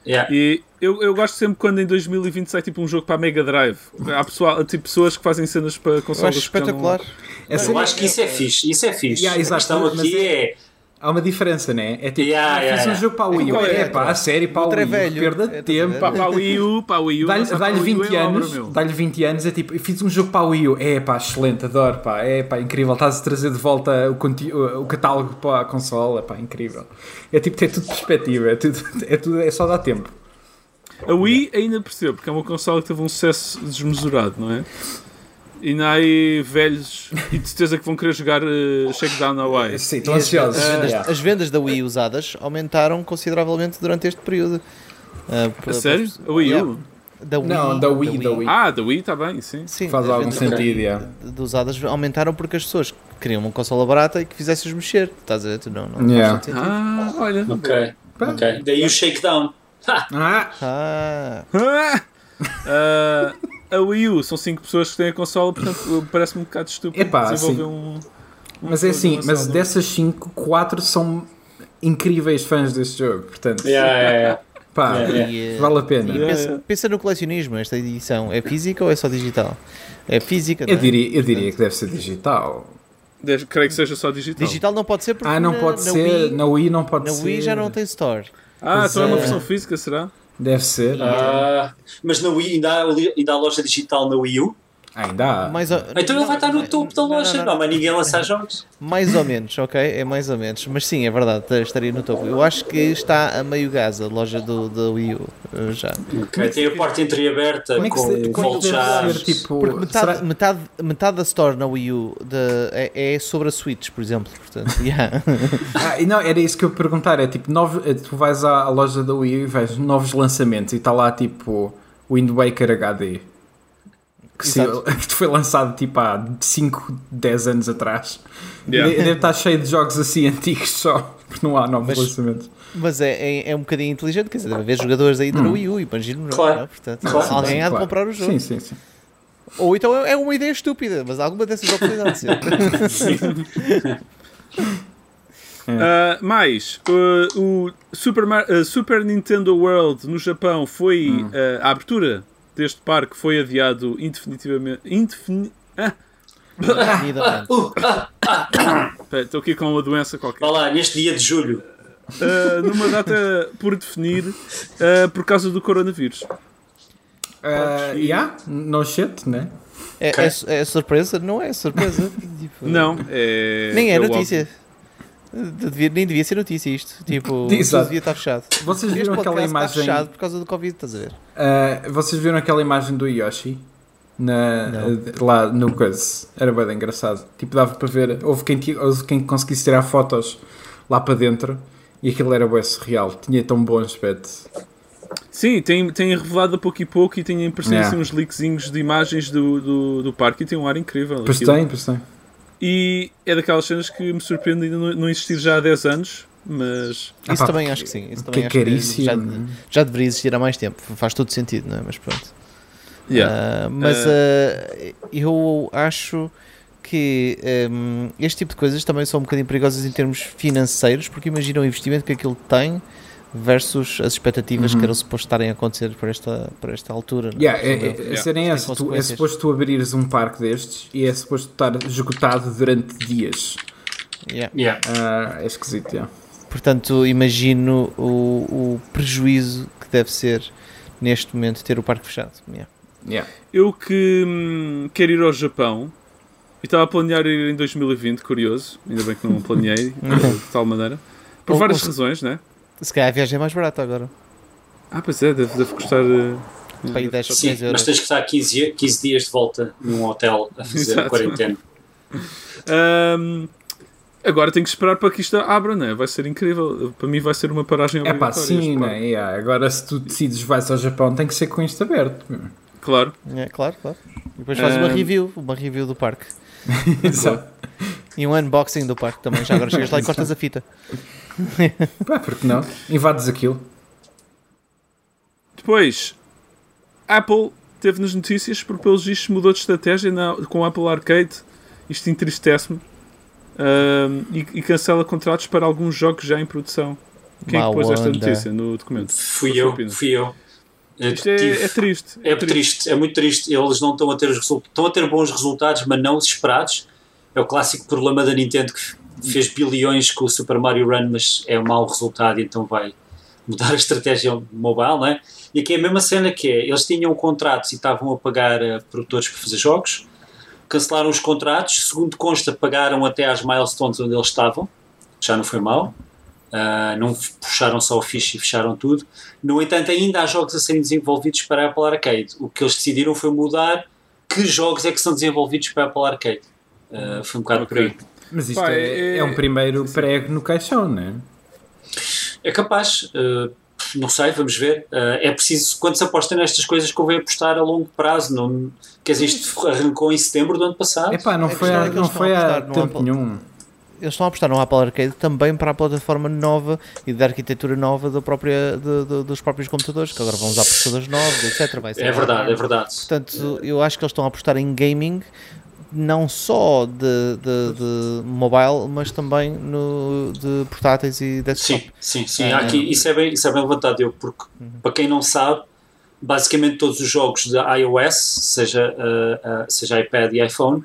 Yeah. E eu, eu gosto sempre quando em 2020 sai tipo um jogo para a Mega Drive. Há pessoal, tipo, pessoas que fazem cenas para Eu consolas acho já não- espetacular. É Eu acho que isso é fixe. Isso é fixe. Yeah, a questão mas aqui é. Há uma diferença, né? É tipo, Yeah, ah, yeah, fiz um yeah. jogo para a Wii U. É? É pá, a sério, para a é Wii U. velho. Perda É, de a tempo. Pá, para a Wii U, para a Wii U. Dá-lhe U 20 é anos, dá-lhe 20 anos, é tipo, eu fiz um jogo para a Wii U, é pá, excelente, adoro, pá, é pá, incrível, estás a trazer de volta o, conti- o catálogo para a consola, é pá, incrível. É tipo, é tudo perspectiva, é tudo, é tudo, é só dar tempo. A Wii ainda percebo, porque é uma consola que teve um sucesso desmesurado, não é? E não há aí velhos e de certeza que vão querer jogar uh, Shakedown Hawaii. Sim, estão ansiosos. as vendas, Yeah. as vendas da Wii usadas aumentaram consideravelmente durante este período. Ah, A sério? por- A Wii U? Yeah. Da Wii. Não, da Wii, da Wii. Ah, da Wii está bem, sim. Sim, Faz algum vendas sentido, yeah. de- de usadas aumentaram porque as pessoas queriam uma consola barata e que fizesse-os mexer. Estás a ver? Tu não, não faz Yeah. sentido. Ah, olha. Ok. Ok. Daí o shakedown. Ha! Ah, Ah, Ah! Ah, a Wii U são 5 pessoas que têm a consola, portanto parece-me um bocado estúpido Epá, desenvolver sim. um. mas é assim, mas lançado. dessas 5, 4 são incríveis fãs deste jogo, portanto, Yeah, yeah, yeah. pá, Yeah, yeah. e, eh, vale a pena. Pensa, pensa no colecionismo. Esta edição é física ou é só digital? É física. Eu não é? diria, eu diria que deve ser digital. Deve- creio que seja só digital. Digital não pode ser porque Ah, não na, pode na ser, Wii, na Wii não pode na ser. Wii já não tem store. Ah, então é uma é. versão física, será? Deve ser. Ah, mas na Wii ainda há, ainda há loja digital na Wii U? Ainda há. Mais ou, Então ele vai estar no topo da não, não, loja. não, Não, mas ninguém lançar jogos. Mais ou menos, ok? É mais ou menos. Mas sim, é verdade, estaria no topo. Eu acho que está a meio gás a loja do, do Wii U eh, já. Ok, Tem a porta entreaberta Como é com como é ser, tipo... Metade, será- metade, metade da store na Wii U de- é, é sobre a Switch, por exemplo. Portanto, yeah. Ah, e não, era isso que eu ia perguntar. É tipo, novos, é, tu vais à, à loja da Wii U e vais novos lançamentos e está lá tipo Wind Waker HD. Que, se, Exato. que foi lançado tipo há 5, 10 anos atrás. Yeah. Deve estar cheio de jogos assim antigos só, porque não há novos Mas- lançamentos. Mas é, é, é um bocadinho inteligente, quer dizer, deve haver jogadores ainda no Wii U, imagino, não, Claro. não? Portanto, Claro. alguém há de Claro. comprar o jogo. Sim, sim, sim. Ou então é é uma ideia estúpida, mas alguma dessas oportunidades. Ah, mais, uh, o Super, Mar- uh, Super Nintendo World no Japão foi. Hum. uh, a abertura deste parque foi adiado indefinitivamente. Indefini ah, Definitivamente. espera, estou aqui com uma doença qualquer. Vá lá, neste dia de julho. Uh, numa data por definir uh, por causa do coronavírus. Uh, yeah, no shit, né? É, Ok. é- é surpresa? Não é surpresa. Tipo, Não, é. Nem é, é notícia. Devia- nem devia ser notícia isto. Tipo, Exato. devia estar fechado. Vocês viram aquela está imagem. fechado por causa do Covid, estás a ver? Uh, vocês viram aquela imagem do Yoshi? Na, uh, lá no coisa. Era bem engraçado. Tipo, dava para ver. Houve quem, houve quem conseguisse tirar fotos lá para dentro e aquilo era bem surreal. Tinha tão bom aspecto. Sim, tem, tem revelado a pouco e pouco e tem aparecido Yeah. assim, uns leakzinhos de imagens do, do, do parque e tem um ar incrível. Pois aquilo. tem, pois tem. E é daquelas cenas que me surpreende ainda não, não existir já há 10 anos, mas Ah, Isso pá, também acho que sim. Isso Que também é acho que já, já deveria existir há mais tempo. Faz todo sentido, não é? Mas pronto. Ah, mas ah, eu acho que hum, este tipo de coisas também são um bocadinho perigosas em termos financeiros, porque imagina o investimento que aquilo tem versus as expectativas que eram supostas estarem a acontecer por esta, por esta altura. não é? Yeah, é, é, a Yeah. é Tem essa. Tu, é suposto tu abrires um parque destes e é suposto estar esgotado durante dias. Yeah. Yeah. Ah, é esquisito, yeah. Portanto, imagino o, o prejuízo que deve ser neste momento ter o parque fechado. Yeah. Yeah. eu que hum, quero ir ao Japão e estava a planear ir em 2020, curioso, ainda bem que não planeei eh, de tal maneira, por Ou- várias ou- razões, né? Se calhar a viagem é mais barata agora. Ah, pois é, deve, deve custar. eh, Para aí 10 Sim, 10 euros. mas tens que estar 15, di- 15 dias de volta num hotel a fazer Exato. quarentena. Ahm, agora tenho que esperar para que isto abra, né? Vai ser incrível. Para mim vai ser uma paragem É pá, sim, né? Yeah. Agora se tu decides vais ao Japão tem que ser com isto aberto. Claro. É, claro, claro. E depois faz uma Ahm. review, uma review do parque. Exato. E um unboxing do parque também. Já agora chegas lá e cortas a fita. Pá, porque não? Invades aquilo. Depois, Apple teve nas notícias porque pelos vistos mudou de estratégia na- com o Apple Arcade. Isto entristece-me. Ahm, e, e cancela contratos para alguns jogos já em produção. Quem é que pôs esta notícia no documento? Fui eu, fui eu. Eu Isto é, é triste. É triste, é muito triste. Eles não estão a ter os resultados. Estão a ter bons resultados, mas não os esperados. É o clássico problema da Nintendo que fez bilhões com o Super Mario Run, mas é um mau resultado, então vai mudar a estratégia mobile, não é? E aqui é a mesma cena que é, eles tinham contratos e estavam a pagar a produtores para fazer jogos, cancelaram os contratos, segundo consta, pagaram até às milestones onde eles estavam, já não foi mal. Ah, não puxaram só o fixe e fecharam tudo. No entanto, ainda há jogos a serem desenvolvidos para a Apple Arcade. O que eles decidiram foi mudar que jogos é que são desenvolvidos para a Apple Arcade. Ah, foi um bocado por aí. Mas isto Pá, é, é- é um primeiro prego no caixão, né? É capaz. ah, não sei, vamos ver. Uh, é preciso, quando se aposta nestas coisas, convém apostar a longo prazo. Não, quer dizer, isto arrancou em setembro do ano passado. Epá, não A foi, é que não foi a há tempo Apple. nenhum. Eles estão a apostar no Apple Arcade também para a plataforma nova e da arquitetura nova própria, de- de- dos próprios computadores, que agora vão usar processadores novos, etc. Vai ser É verdade, é verdade. Portanto, eu acho que eles estão a apostar em gaming, não só de, de- de mobile, mas também no, de portáteis e desktop. Sim, sim, sim. É. Aqui, isso, é bem, isso é bem levantado, eu, porque para quem não sabe, basicamente todos os jogos da iOS, seja, uh, uh, seja iPad e iPhone,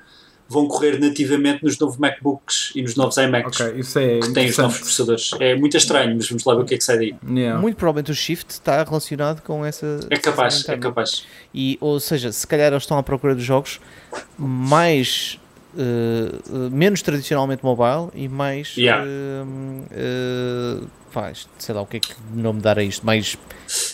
vão correr nativamente nos novos MacBooks e nos novos iMacs Ok, isso é que têm os novos processadores. É muito estranho, mas vamos lá ver o que é que sai daí. Yeah. Muito provavelmente o Shift está relacionado com essa. É capaz, é capaz. E, ou seja, se calhar eles estão à procura de jogos mais. eh, menos tradicionalmente mobile e mais. Yeah. eh, eh, pá, sei lá o que é que nome dar a isto. Mais.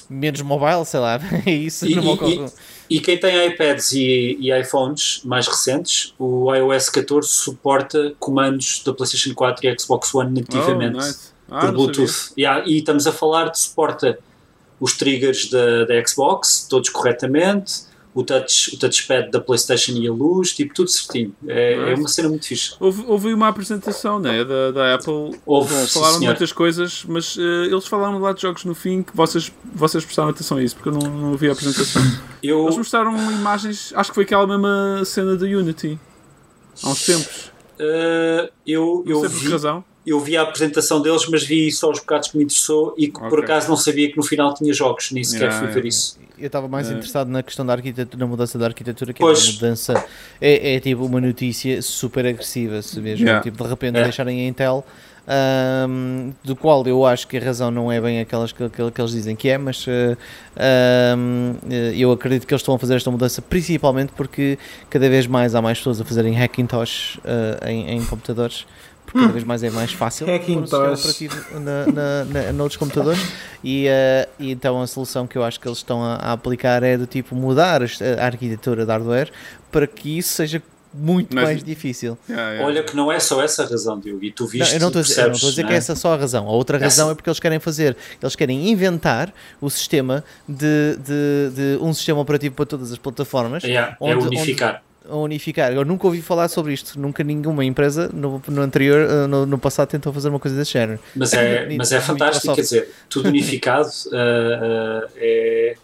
menos mobile, sei lá. É isso. E- não me e- ocorre. E quem tem iPads e, e iPhones mais recentes, o iOS 14 suporta comandos da PlayStation 4 e Xbox One nativamente. Oh, nice. Ah, por Bluetooth. Yeah, e estamos a falar de suporta os triggers da, da Xbox, todos corretamente, o, touch, o touchpad da PlayStation e a luz, tipo, tudo certinho. É, é uma cena muito fixe. Houve, houve uma apresentação né, da, da Apple. Houve, sim, falaram de senhor. muitas coisas, mas eh, eles falaram lá de jogos no fim que vocês, vocês prestaram atenção a isso, porque eu não, não vi a apresentação. Eu, Eles mostraram imagens, acho que foi aquela mesma cena da Unity. Há uns tempos. eh, eu, Não eu, sei por que vi, razão. Eu vi a apresentação deles, mas vi só os bocados que me interessou e que por Ok. acaso não sabia que no final tinha jogos, nem sequer Yeah, fui yeah. ver isso. Eu estava mais É. interessado na questão da arquitetura, na mudança da arquitetura, que Pois. é uma mudança, é, é tipo uma notícia super agressiva, se mesmo, Yeah. tipo, de repente É. deixarem a Intel, ahm, do qual eu acho que a razão não é bem aquelas que, que, que eles dizem que é, mas eh, ahm, eh, eu acredito que eles estão a fazer esta mudança principalmente porque cada vez mais há mais pessoas a fazerem Hackintosh eh, em, em computadores. Porque cada vez mais é mais fácil pôr um sistema operativo na, na, na, noutros computadores e, eh, e então a solução que eu acho que eles estão a, a aplicar é do tipo mudar a arquitetura de hardware para que isso seja muito Mas- mais difícil. Yeah, yeah. Olha que não é só essa a razão, Diogo, e tu Não, viste eu não estou a dizer, eu não percebes, estou a dizer não que é? essa é só a razão. A outra Essa- razão é porque eles querem fazer, eles querem inventar o sistema de, de, de um sistema operativo para todas as plataformas. Yeah, é onde- unificar. A unificar. Eu nunca ouvi falar sobre isto. Nunca nenhuma empresa no, no anterior, eh, no, no passado, tentou fazer uma coisa desse género. Mas é, mas é fantástico, quer dizer, tudo unificado uh, uh, é,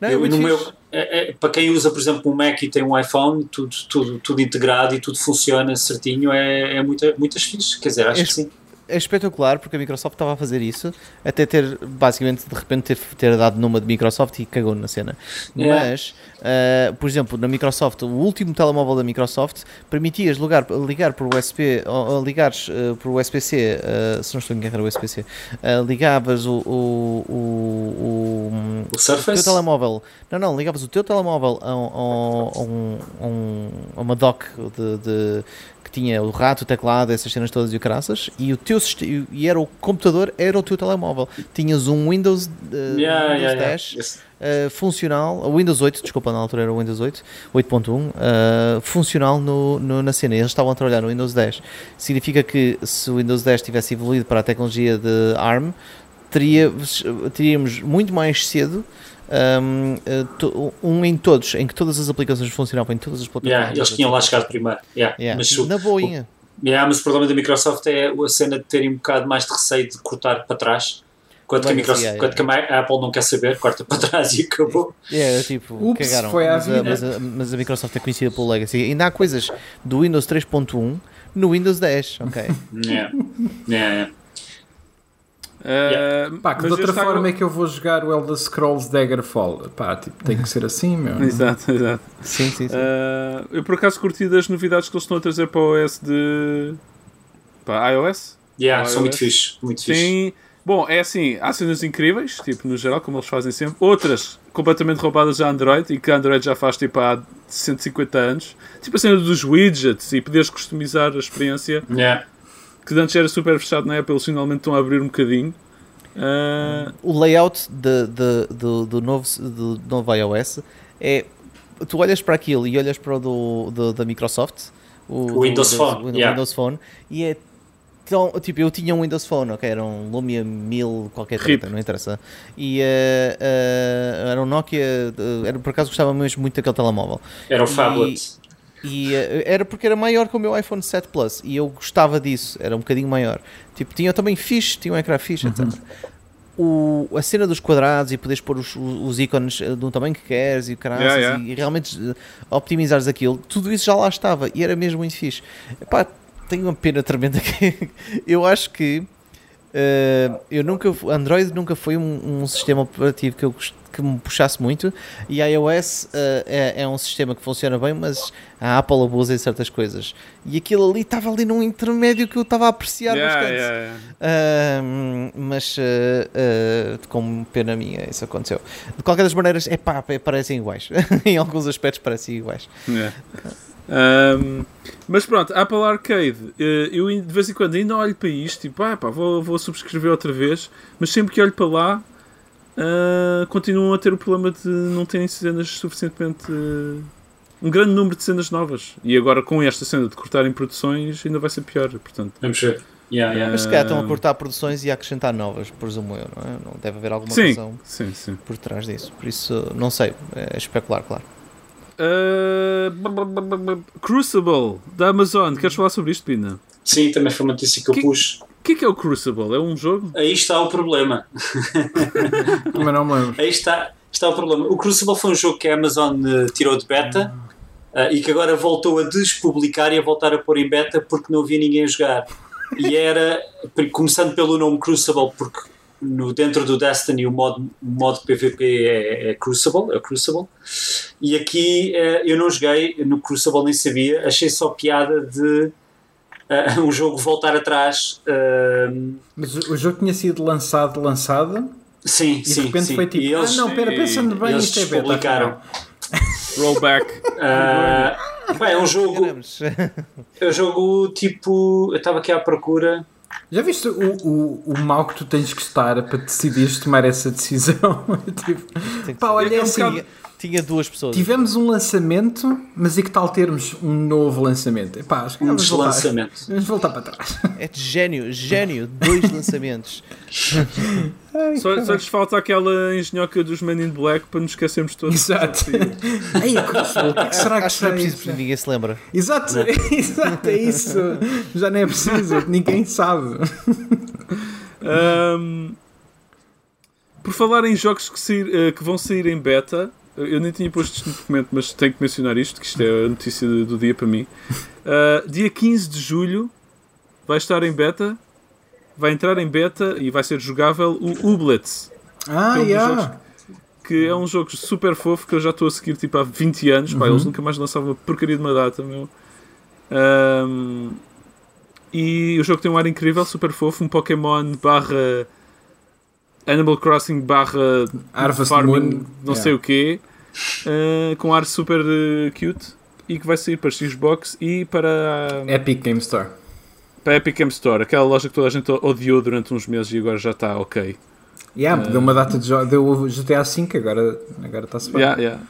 Não, é eu- no meu- é- é- para quem usa, por exemplo, um Mac e tem um iPhone, tudo, tudo, tudo integrado e tudo funciona certinho, é, é muita, muitas fixe. Quer dizer, acho que sim. É espetacular porque a Microsoft estava a fazer isso até ter, basicamente, de repente ter, ter dado numa de Microsoft e cagou na cena. Yeah. Mas, ah, por exemplo, na Microsoft, o último telemóvel da Microsoft permitias ligar, ligar por USB, ou, ou ligares ah, por USB-C, ah, se não estou a enganar o USB-C, ligavas o, o, o, o, O o teu Surface, telemóvel, não, não, ligavas o teu telemóvel a, a a um- a uma dock de, de- que tinha o rato, o teclado, essas cenas todas e o caraças, e o teu e era o computador, era o teu telemóvel. Tinhas um Windows, eh, Yeah, Windows yeah, yeah. 10 Esse- eh, funcional, o Windows 8, desculpa, na altura era o Windows 8, 8.1, eh, funcional no, no- na cena. Eles estavam a trabalhar no Windows 10. Significa que se o Windows 10 tivesse evoluído para a tecnologia de ARM, teria, teríamos muito mais cedo um, eh, um em todos, em que todas as aplicações funcionavam em todas as plataformas. yeah, eles tinham lá chegado primeiro. Yeah, Yeah. Mas, o- Na boinha. yeah, mas o problema da Microsoft é a cena de terem um bocado mais de receio de cortar para trás. Quanto que, a, Microsoft, yeah, quanto que a Apple não quer saber, corta para trás e acabou. É, tipo, Ups, cagaram. foi à mas, a, vida. mas, a, mas a Microsoft é conhecida pelo Legacy. Ainda há coisas do Windows 3.1 no Windows 10, ok? Yeah. Yeah, yeah. Eh, Pá, que de outra forma é que eu vou jogar o Elder Scrolls Daggerfall? Pá, tipo, tem que ser assim, meu. Exato, exato. Sim, sim, sim. Eh, eu por acaso curti das novidades que eles estão a trazer para o OS de. para iOS. Yeah, Ah, são muito iOS. fixe. Muito fixe. Sim. Bom, é assim, há cenas incríveis, tipo, no geral, como eles fazem sempre. Outras completamente roubadas a Android e que a Android já faz tipo há 150 anos. Tipo a cena dos widgets e poderes customizar a experiência, Yeah. Que antes era super fechado na Apple, eles finalmente estão a abrir um bocadinho. Ah, o layout de, de- do, do novo, do novo iOS é. Tu olhas para aquilo e olhas para o do, do- da Microsoft, o, O Windows do- Phone, o yeah. Windows Phone, e é Então, tipo, eu tinha um Windows Phone, ok? Era um Lumia 1000, qualquer treta, não interessa. E eh, eh, era um Nokia, eh, era por acaso gostava mesmo muito daquele telemóvel. Era o E- Phablet. E eh, era porque era maior que o meu iPhone 7 Plus e eu gostava disso, era um bocadinho maior. Tipo, tinha também fixe, tinha um ecrã fixe, etc. O, a cena dos quadrados e poderes pôr os, os ícones eh, do tamanho que queres e, caraças, Yeah, yeah. e, e realmente eh, optimizares aquilo, tudo isso já lá estava e era mesmo muito fixe. Epá, tenho uma pena tremenda que eu acho que eh, eu nunca, Android nunca foi um, um sistema operativo que eu gost- que me puxasse muito e iOS eh, é, é um sistema que funciona bem, mas a Apple abusa em certas coisas. E aquilo ali estava ali num intermédio que eu estava a apreciar Yeah, bastante. yeah, yeah. Ahm, mas uh, uh, com pena minha isso aconteceu. De qualquer das maneiras, é pá, parecem iguais. em alguns aspectos parecem iguais. Yeah. Um, mas pronto, Apple Arcade, eh, eu de vez em quando ainda olho para isto, tipo, ah, pá, vou, vou subscrever outra vez, mas sempre que olho para lá, ah, continuam a ter o problema de não terem cenas suficientemente. eh, um grande número de cenas novas. E agora com esta cena de cortarem produções, ainda vai ser pior. Portanto, Vamos ver. Yeah, yeah. Mas se calhar estão a cortar produções e a acrescentar novas, presumo eu, não é? Não deve haver alguma sim, razão sim, sim. por trás disso. Por isso, não sei, é especular, claro. B- Crucible da Amazon, queres falar sobre isto, Pina? Sim, também foi uma notícia que eu Que- pus. O que é que é o Crucible? É um jogo? Aí está o problema. Também não me lembro. Aí está, está o problema. O Crucible foi um jogo que a Amazon eh, tirou de beta eh, e que agora voltou a despublicar e a voltar a pôr em beta porque não havia ninguém a jogar. E era, começando pelo nome Crucible, porque no, dentro do Destiny o modo, o modo PVP é, é Crucible, é Crucible. E aqui eh, eu não joguei, no Crucible nem sabia, achei só piada de eh, um jogo voltar atrás. eh, Mas o jogo tinha sido lançado, lançado, sim, e sim. de repente sim. foi tipo, E eles- ah não, pera, pensando bem, eles isto é beta. publicaram. Rollback. Ah, pá, é um jogo, é um jogo tipo. Eu estava aqui à procura. Já viste o, o, o mal que tu tens que estar para decidires tomar essa decisão? tipo, pá, olha, é assim, tinha, tinha duas pessoas. tivemos um lançamento, mas e que tal termos um novo lançamento? Epá, acho que Um vamos voltar, deslançamento. vamos voltar para trás. É de gênio, gênio, dois lançamentos. Só, só lhes falta aquela engenhoca dos Men in Black para nos esquecermos todos. Exato. Ei, a Crucible, o que é que será que Acho que não é será preciso, porque ninguém se lembra. Exato, exato, é isso. Já não é preciso, ninguém sabe. Ahm, por falar em jogos que, sair- eh, que vão sair em beta, eu nem tinha posto isto no documento, mas tenho que mencionar isto, que isto é a notícia do, do dia para mim. Ah, dia 15 de julho vai estar em beta, vai entrar em beta e vai ser jogável o Ublets. Ah, Que é um yeah. que é um jogo super fofo que eu já estou a seguir tipo, há 20 anos. Pá, eles nunca mais lançavam uma porcaria de uma data, meu. Ahm, e o jogo tem um ar incrível, super fofo, um Pokémon barra Animal Crossing barra Harvest Farming, Moon, não yeah. sei o quê, ah, com ar super eh, cute e que vai sair para Xbox e para, Epic Game Store. para a Epic Game Store, aquela loja que toda a gente odiou durante uns meses e agora já está ok. Yeah, deu uma data de jogos. Deu o GTA V, agora agora está-se bem. Yeah, yeah.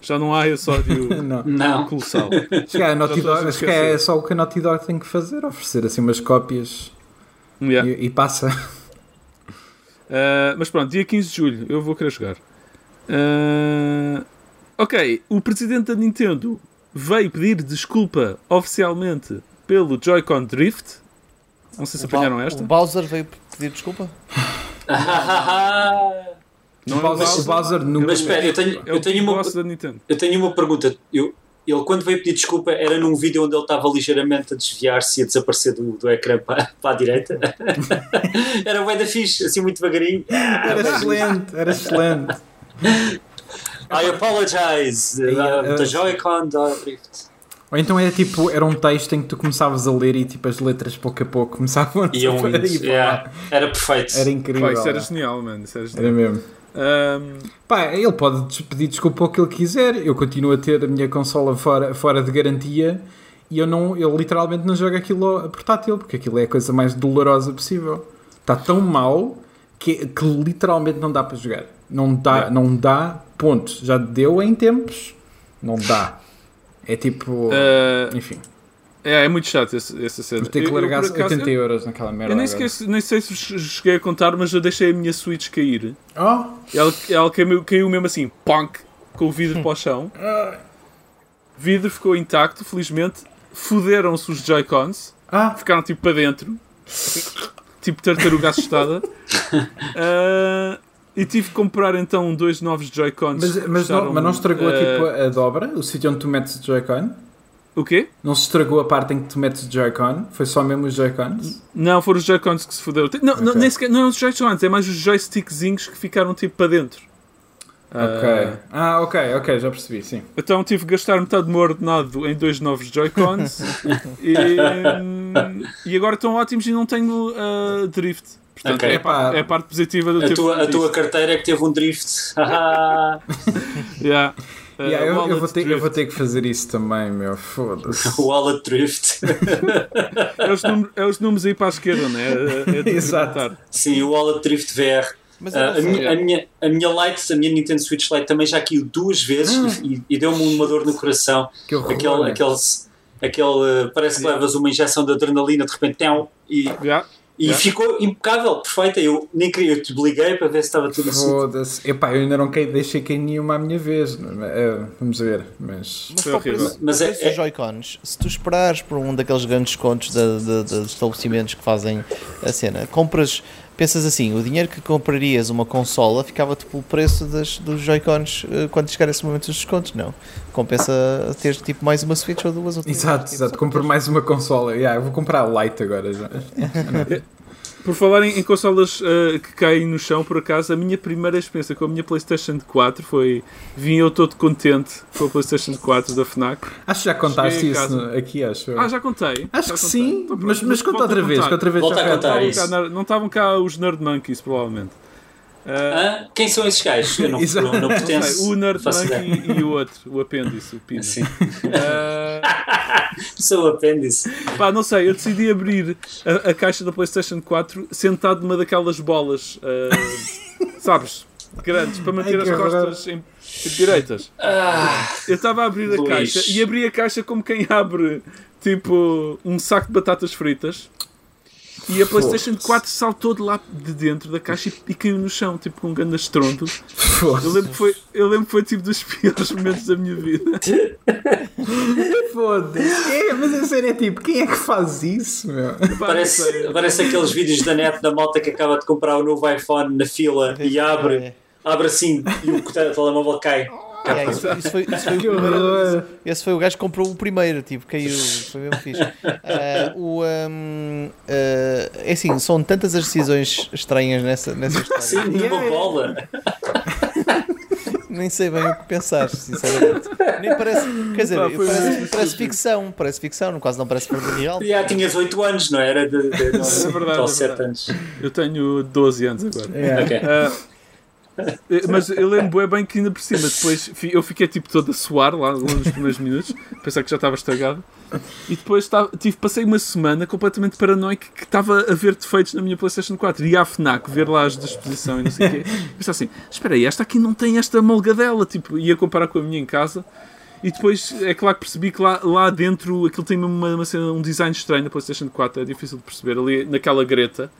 Já não há esse ódio Não. Não. colossal. Acho que, é a Naughty Dog, acho que é esqueceu. só o que a Naughty Dog tem que fazer, oferecer assim umas cópias Yeah. e, e passa. Uh, mas pronto, dia 15 de julho eu vou querer jogar. Uh, ok, o presidente da Nintendo veio pedir desculpa oficialmente pelo Joy-Con Drift. Não sei se O Ba- apanharam esta. O Bowser veio pedir desculpa? Não o, Bowser, o Bowser nunca. Mas espera, eu tenho, é o eu, tenho uma, da Nintendo. eu tenho uma pergunta. Eu, ele, quando veio pedir desculpa, era num vídeo onde ele estava ligeiramente a desviar-se e a desaparecer do, do ecrã para, para a direita. era bem da fixe, assim muito devagarinho. Era excelente, era excelente. I apologize. Uh, uh, the Joy-Con da Drift. Ou então era tipo, era um texto em que tu começavas a ler e tipo as letras pouco a pouco começavam a Iam indo. e. Yeah, Era perfeito. Era incrível. Pá, isso era é. genial, mano. Isso era Era genial. mesmo. Um, Pá, ele pode pedir desculpa ao que ele quiser. Eu continuo a ter a minha consola fora, fora de garantia e eu não, eu literalmente não jogo aquilo a portátil porque aquilo é a coisa mais dolorosa possível. Está tão mal que, que literalmente não dá para jogar. Não dá, Yeah. não dá, ponto. Já deu em tempos, não dá. É tipo, uh, enfim. É, é muito chato esse, essa cena. Vou ter que Eu- eu, largar por acaso, 80 euros naquela merda. Eu nem, esqueci, nem sei se cheguei a contar, mas eu deixei a minha Switch cair. Oh, Ela, ela caiu, caiu mesmo assim, punk, com o vidro para o chão. O vidro ficou intacto, felizmente. Fuderam-se os Joy-Cons, ah, ficaram tipo para dentro, tipo tartaruga assustada. Ah, e tive que comprar então dois novos Joy-Cons. mas, mas, não, custaram, mas não estragou ah, tipo, a dobra? O sítio onde tu metes o Joy-Con? O quê? Não se estragou a parte em que tu metes o Joy-Con? Foi só mesmo os Joy-Cons? Não, foram os Joy-Cons que se fuderam. Não, não, Ok. nem sequer, não é os Joy-Cons, é mais os joystickzinhos que ficaram tipo para dentro. Ok. Ah, ok, ok, já percebi, sim. Então tive que gastar metade do meu ordenado em dois novos Joy-Cons e, e agora estão ótimos e não tenho ah, drift. Portanto, Ok. é, a parte- é a parte positiva do A tua, a tua carteira é que teve um drift. Yeah. Ah, Yeah, eu, eu vou ter, eu vou ter que fazer isso também, meu. Foda-se. Wallet drift. É os, números, é os números aí para a esquerda, não é? É, é de Exato. Sim, o Wallet drift VR. Mas Ah, eu a, minha, a, minha, a minha Lite, a minha Nintendo Switch Lite também já caiu duas vezes e, e deu-me uma dor no coração. Que horror. Aquele, né? aquele, aquele, uh, parece que levas uma injeção de adrenalina de repente tão, e, Yeah. E Yeah. ficou impecável, perfeita. Eu nem queria, eu te liguei para ver se estava tudo assim. Foda-se. Epá, eu ainda não deixei cair nenhuma à minha vez. é? É, vamos ver, mas. Mas para Mas é- dos é- Joy-Cons, se tu esperares por um daqueles grandes descontos da- da- dos estabelecimentos que fazem a cena, compras, pensas assim, o dinheiro que comprarias uma consola ficava-te pelo preço das, dos Joy-Cons eh, quando chegar esse momento dos descontos, não. Compensa ter tipo mais uma Switch ou duas ou três. Exato, exato. Compro mais uma consola. Yeah, eu vou comprar a Lite agora já. Por falar em, em consolas ah, que caem no chão, por acaso, a minha primeira experiência com a minha PlayStation 4 foi. Vim eu todo contente com a PlayStation 4 da Fnac. Acho que já contaste isso no- aqui, acho. eu. Ah, já contei. acho Já que contei. sim, Então mas, mas conta outra vez, contar. que outra vez Volta já a contar isso. não estavam cá os Nerd Monkeys, provavelmente. Ah, Hã? Quem são esses gajos? Eu não, não, não não sei, pertenço. o Nerd. Monkey e o outro, o apêndice, o Pina. Sim. Ah, Sou o apêndice. pá, não sei, eu decidi abrir a, a caixa da PlayStation 4 sentado numa daquelas bolas, ah, sabes, grandes, para manter Ai, as costas em, em direitas. Ah, Eu estava a abrir a Luís. caixa e abri a caixa como quem abre tipo um saco de batatas fritas. E a PlayStation 4 saltou de lá de dentro da caixa e, e caiu no chão, tipo com um grande estrondo. Eu Foda-se. lembro, que foi, eu lembro que foi tipo dos piores momentos da minha vida. Foda-se. É, mas a sério é tipo, quem é que faz isso, meu? Parece, parece aqueles vídeos da net da malta que acaba de comprar o novo iPhone na fila e abre, É. abre assim e o telemóvel cai. Yeah, isso, isso foi, isso foi o primeiro-. Esse foi o gajo que comprou o primeiro, tipo, caiu, foi mesmo fixe. Ah, o, ahm, ah, é assim, são tantas as decisões estranhas nessa, nessa história. Sim, Yeah, yeah. bola. Nem sei bem o que pensar, sinceramente. Nem parece, quer dizer, Pá, parece, parece ficção, parece ficção, no caso não parece vida real. Já tinhas 8 anos, não era? De, de, de, É verdade, é 7 verdade. anos. Eu tenho 12 anos agora. É. Ok. Ah, eh, mas eu lembro bem que ainda por cima, depois eu fiquei tipo todo a suar lá, nos primeiros minutos, pensar que já estava estragado. E depois tive, passei uma semana completamente paranoico que estava a ver defeitos na minha PlayStation 4. Ia à FNAC ver lá as da exposição e não sei o quê. E pensava assim: espera aí, esta aqui não tem esta molgadela. Tipo, ia comparar com a minha em casa. E depois é claro que percebi que lá, lá dentro aquilo tem uma, uma um design estranho na PlayStation 4, é difícil de perceber. Ali naquela greta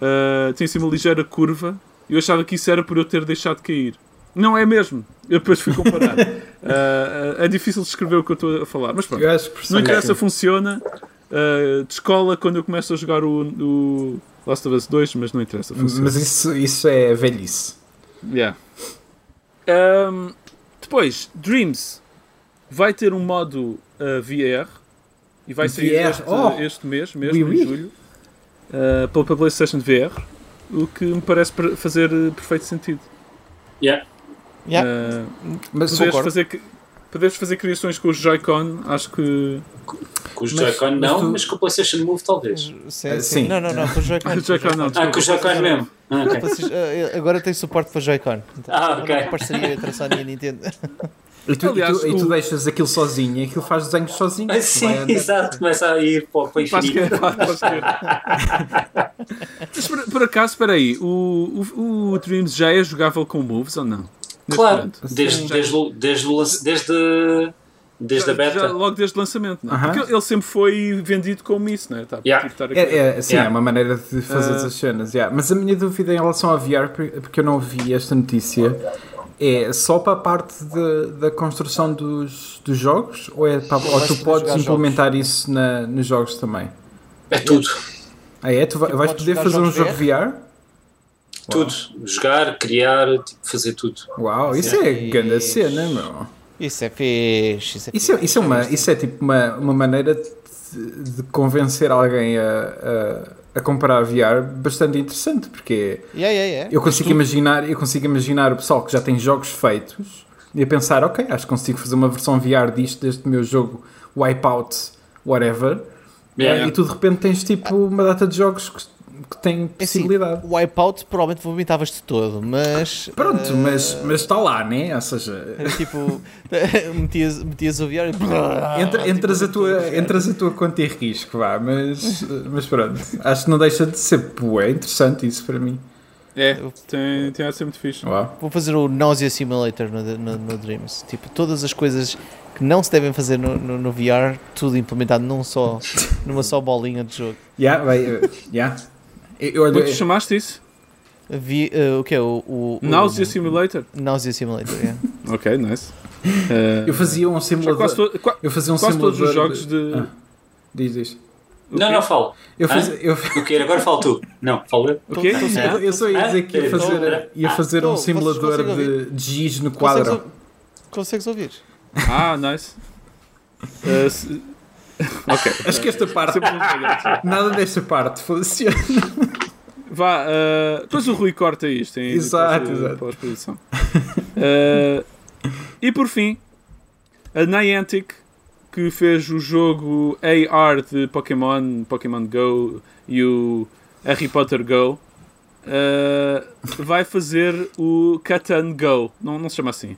ah, tem assim uma ligeira curva. Eu achava que isso era por eu ter deixado cair. Não é mesmo. Eu depois fui comparar. Ah, é difícil de descrever o que eu estou a falar, mas pronto. Não interessa, funciona. Uh, descola quando eu começo a jogar o, o Last of Us 2, mas não interessa. Funciona. Mas isso, isso é velhice. Yeah. Um, depois, Dreams vai ter um modo uh, VR e vai sair VR, este, oh! este mês, mesmo Oui, oui. em julho, uh, pela PlayStation VR, o que me parece fazer uh, perfeito sentido. Yeah. Yeah. Uh, Mas poderes, fazer, poderes fazer criações com os Joy-Con, acho que. Com os Joy-Con não, tu- mas com o PlayStation Move talvez. Sim, sim. Ah, sim. Não, não, não, com o Joy-Con. Joy-Con não, Ah, com o Joy-Con mesmo. Ah, ok. Vocês, ah, Agora tem suporte para Joy-Con. Então, Ah, ok. parceria entre a Sony e a Nintendo. E tu, Aliás, e tu, e tu o- deixas aquilo sozinho e aquilo faz desenhos sozinho. Ah, sim, exato. Começa a ir para o o infinito. Mas por, por acaso, espera aí, o, o, o Dreams já é jogável com moves ou não? Neste Claro, desde, desde, o- desde, o desde Desde a beta. já logo desde o lançamento, não é? Aham. Porque ele sempre foi vendido como isso, não é? Tá, Yeah. tipo, É, é, sim, Yeah. é uma maneira de fazer Ah. as cenas. yeah. Mas a minha dúvida em relação ao VR, por- porque eu não vi esta notícia, é só para a parte de- da construção dos, dos jogos? Ou, é para, ou tu podes implementar isso na, nos jogos também? É tudo. Ah, é? Tu vai- vais poder fazer um jogos jogo VR? Tudo. Jogar, criar, tipo, fazer tudo. Uau, isso Sim. é grande cena, meu. Isso é fixe. Isso é, Isso é, isso é, uma, isso é tipo uma, uma maneira de, de convencer alguém a, a, a comprar VR bastante interessante, porque Yeah, yeah, yeah. eu consigo, imaginar, eu consigo imaginar o pessoal que já tem jogos feitos e a pensar, ok, acho que consigo fazer uma versão VR disto, deste meu jogo Wipeout, whatever, Yeah. e tu de repente tens tipo uma data de jogos que, que têm É assim, possibilidade. o Wipeout provavelmente vomitavas-te todo, mas. Pronto, eh, mas, mas está lá, né? Ou seja, Era tipo, metias, metias o VR e. Entra- tipo, entras, a tudo, tua, entras a tua conta e risco, vá, mas, mas pronto, acho que não deixa de ser bué, interessante isso para mim. É, tem, tem a ser muito fixe. Uau. Vou fazer o Nausea Simulator no, no, no Dreams. Tipo, todas as coisas que não se devem fazer no, no, no VR, tudo implementado num só, numa só bolinha de jogo. Yeah, vai, uh, yeah. Eu, Como tu chamaste isso? Vi, eh, o que é? O, o, o Nausea Simulator? Nausea Simulator, yeah. Ok, nice. Eh, eu fazia um simulador. quase, eu fazia um quase todos simulador. os jogos de. Ah, diz, diz. o Não, quê? não falo. Eu, fazia, eu, O que Agora falo tu. Não, falo eu. O quê? eu, eu só ia dizer que ia Ah, fazer, ia fazer um simulador de, de giz no Consegues, quadro. ou- consegues ouvir? Ah, nice. Se- ok. Acho que esta parte, nada desta parte funciona. Vá, eh, depois o Rui corta isto Exato, pós- exato. Eh, e por fim, a Niantic, que fez o jogo AR de Pokémon, Pokémon Go e o Harry Potter Go, eh, vai fazer o Catan Go. Não, não se chama assim.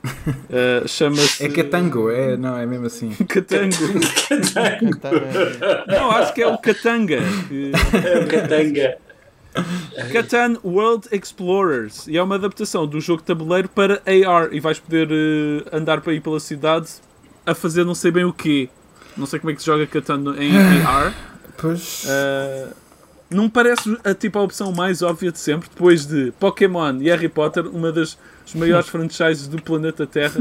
Eh, Chama-se. É catango, é, não, é mesmo assim. Catango. É. Não, acho que é o Katanga. que- Catanga. Catan World Explorers e é uma adaptação do jogo de tabuleiro para AR e vais poder eh, andar para ir pela cidade a fazer não sei bem o quê. Não sei como é que se joga Catan em AR. Pois. Eh, não me parece a, tipo, a opção mais óbvia de sempre, depois de Pokémon e Harry Potter, uma das maiores franchises do planeta Terra,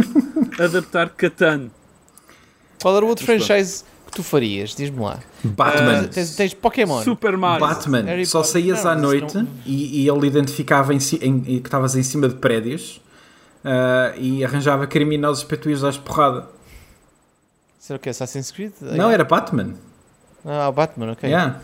adaptar Catan. Qual era o outro Mas franchise que tu farias? Diz-me lá. Batman. Tens, tens Pokémon. Super Mario. Batman, Harry só Potter. saías Não, à noite não- e, e ele identificava em si, em- que estavas em cima de prédios ah, e arranjava criminosos para tu ires às porrada. Será que é Assassin's Creed? Não, era Batman. Ah, Batman, ok. Yeah.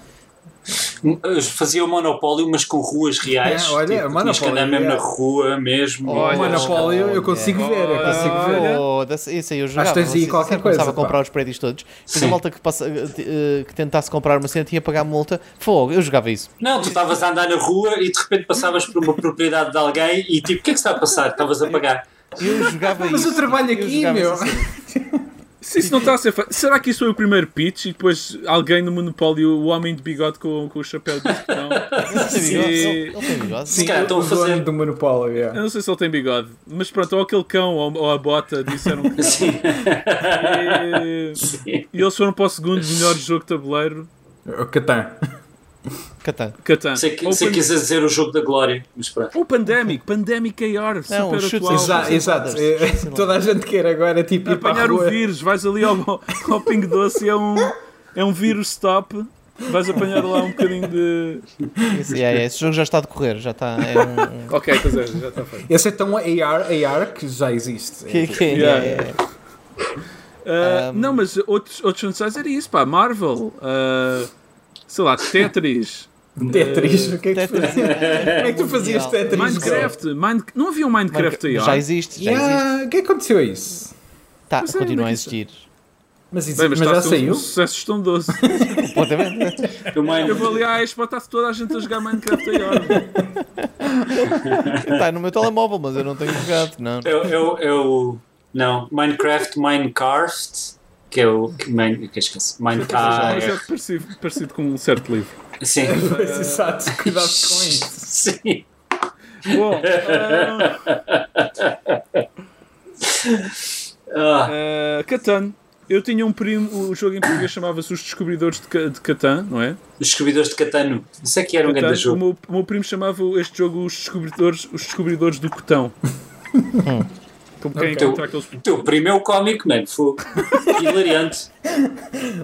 Eu Fazia o Monopólio, mas com ruas reais. É, olha, tipo, tinhas que Monopólio, andar mesmo é. na rua mesmo. Olha, o Monopólio eu consigo ver, eu consigo ver. Oh, esse aí eu jogava. Acho que tens aí qualquer começava coisa, a comprar os prédios todos. Depois a malta que, passa, eh, que tentasse comprar uma cena tinha que pagar multa. Fogo, eu jogava isso. Não, tu estavas a andar na rua e de repente passavas por uma propriedade de alguém e tipo, o que é que está a passar? Estavas a pagar. Eu jogava Mas isso. eu trabalho Eu aqui, jogava meu. Se isso não está a ser feito, será que isso foi o primeiro pitch e depois alguém no Monopólio, o homem de bigode com, com o chapéu disse que não? Ele tem Sim. bigode, ele- ele tem bigode. Sim. estão a o dono fazer- do Monopólio, Eu yeah. não sei se ele tem bigode, mas pronto, ou aquele cão ou, ou a bota disseram que não. Sim. E, e eles foram para o segundo melhor jogo de tabuleiro, O Catan. Catan. Catan. Sei que Ou, sei que dizer o jogo da glória. Mas pronto. ou Pandemic, Pandemic AR, Não, super atual. exato. Exato. É, lá. Toda a gente quer agora tipo, a Apanhar o vírus, vais ali ao, ao Ping Doce e é um, é um vírus stop. Vais apanhar lá um bocadinho de. Esse, yeah, esse jogo já está a decorrer, já está. É um, Ok, pois é, já está feito. Esse é tão AR, AR que já existe. que- que- Yeah, yeah, yeah. Uh, Um, Não, mas outros, outros franchises era isso, pá. Marvel, uh, sei lá, Tetris, Tetris, o que é que tu fazias? Como é que tu fazias. Tetris? Minecraft. Mind... Não havia um Minecraft Já AR? existe, já existe. Yeah, o que é que aconteceu a isso? Tá, Mas é, continua a é existir. Mas, isso, Bem, mas, mas, está já a ser um saiu? sucesso estrondoso. Completamente. Eu, vou ali à Expo, está toda a gente a jogar Minecraft AR. Está no meu telemóvel, mas eu não tenho jogado. Não. eu, eu, eu- Não, Minecraft Minecraft, que é o. Que, main, que esqueci. É um Minecraft. projeto parecido, parecido com um certo livro. Sim. Pois, exato, cuidado com isso. Sim. Bom, uh, Catan. Eu tinha um primo, o jogo em português chamava-se Os Descobridores de, de Catan, não é? Os descobridores de Catano. Isso é que era um Catan, grande o, jogo. meu, o meu primo chamava este jogo Os Descobridores, os descobridores do Cotão. Como quem Ok. encontra aqueles. O teu primo é o cómico, mano. Foi hilariante.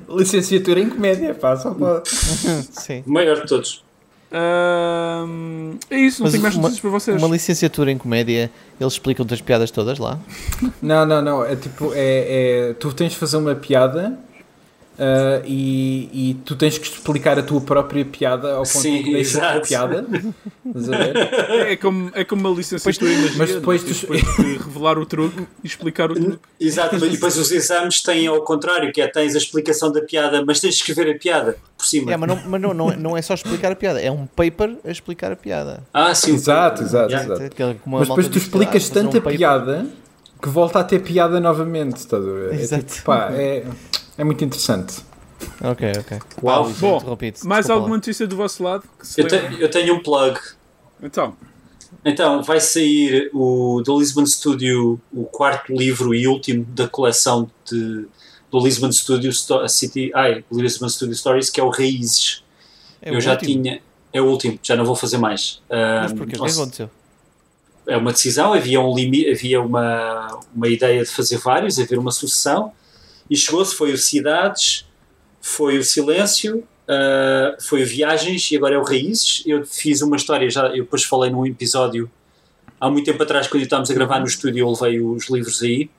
Licenciatura em comédia, pá, só pode. Sim. O maior de todos. É isso, não Mas tenho mais notícias para vocês. Uma licenciatura em comédia, eles explicam-te as piadas todas lá. Não, não, não. É tipo, é, é- tu tens de fazer uma piada ah, e, e tu tens que explicar a tua própria piada ao ponto Sim, de deixar a piada. Ver? É como, é como uma licenciatura em magia, mas depois é? tu- depois de revelar o truque e explicar o truque. Exato, e depois os exames têm ao contrário, que é tens a explicação da piada, mas tens de escrever a piada por cima. É, mas não, mas não, não, é- não é só explicar a piada, é um paper a explicar a piada. Ah, sim. Exato, exato, Yeah. exato. Mas depois tu explicas um tanta paper. piada que volta a ter piada novamente. Estás a ver? É, Exato. tipo, pá, é, é muito interessante. Ok, ok. Uau. Bom, mais desculpa alguma lá. notícia do vosso lado? Eu, te- eu tenho um plug. Então, Então, vai sair o do Lisbon Studio, o quarto livro e último da coleção de, do Lisbon Studio Sto- City, ai, Lisbon Studio Stories, que é o Raízes. É eu o já último. tinha, é o último, já não vou fazer mais. Mas Ah, porquê? O que nossa, aconteceu? é uma decisão, havia um limite, havia uma, uma ideia de fazer vários, haver uma sucessão, e chegou-se, foi o Cidades, foi o Silêncio, ah, foi o Viagens e agora é o Raízes. Eu fiz uma história, já, eu depois falei num episódio há muito tempo atrás, quando estávamos a gravar no estúdio, eu levei os livros aí.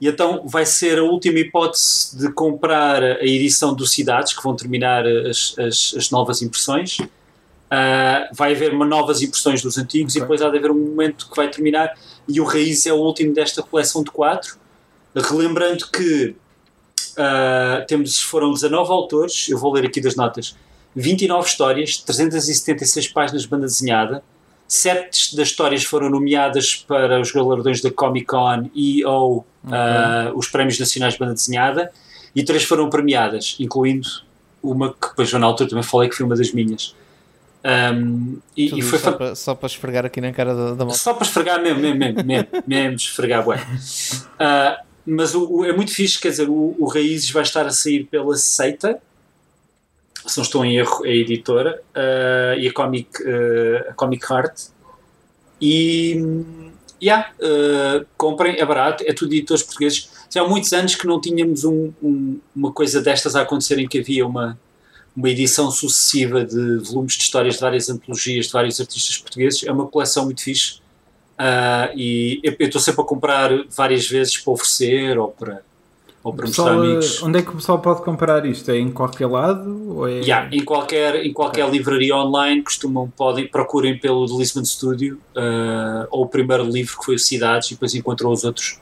E então vai ser a última hipótese de comprar a edição do Cidades, que vão terminar as, as, as novas impressões. Ah, vai haver uma novas impressões dos antigos e Ok. depois há de haver um momento que vai terminar. E o Raiz é o último desta coleção de quatro. Relembrando que ah, temos, foram 19 autores, eu vou ler aqui das notas, 29 histórias, 376 páginas de banda desenhada, sete das histórias foram nomeadas para os galardões da Comic Con e ou ah, os prémios nacionais de banda desenhada e três foram premiadas, incluindo uma que depois na altura também falei que foi uma das minhas. Um, e, e foi só, para, só para esfregar aqui na cara da, da malta. só para esfregar mesmo, mesmo, mesmo, mesmo, mesmo esfregar, bué. Ah, mas o, o- é muito fixe, quer dizer, o, o Raízes vai estar a sair pela Seita, se não estou em erro, é a editora, ah, e a Comic, ah, a Comic Heart. E, yeah, ah, comprem, é barato, é tudo editores portugueses. Já há muitos anos que não tínhamos um- um- uma coisa destas a acontecer em que havia uma, uma edição sucessiva de volumes de histórias de várias antologias de vários artistas portugueses. É uma coleção muito fixe. Ah, e eu estou sempre a comprar várias vezes para oferecer ou para, ou para mostrar Pessoal, amigos. onde é que o pessoal pode comprar isto? É em qualquer lado? Ou é... Yeah, em qualquer, em qualquer livraria online costumam, podem, procurem pelo The Lisbon Studio ah, ou o primeiro livro que foi Cidades e depois encontram os outros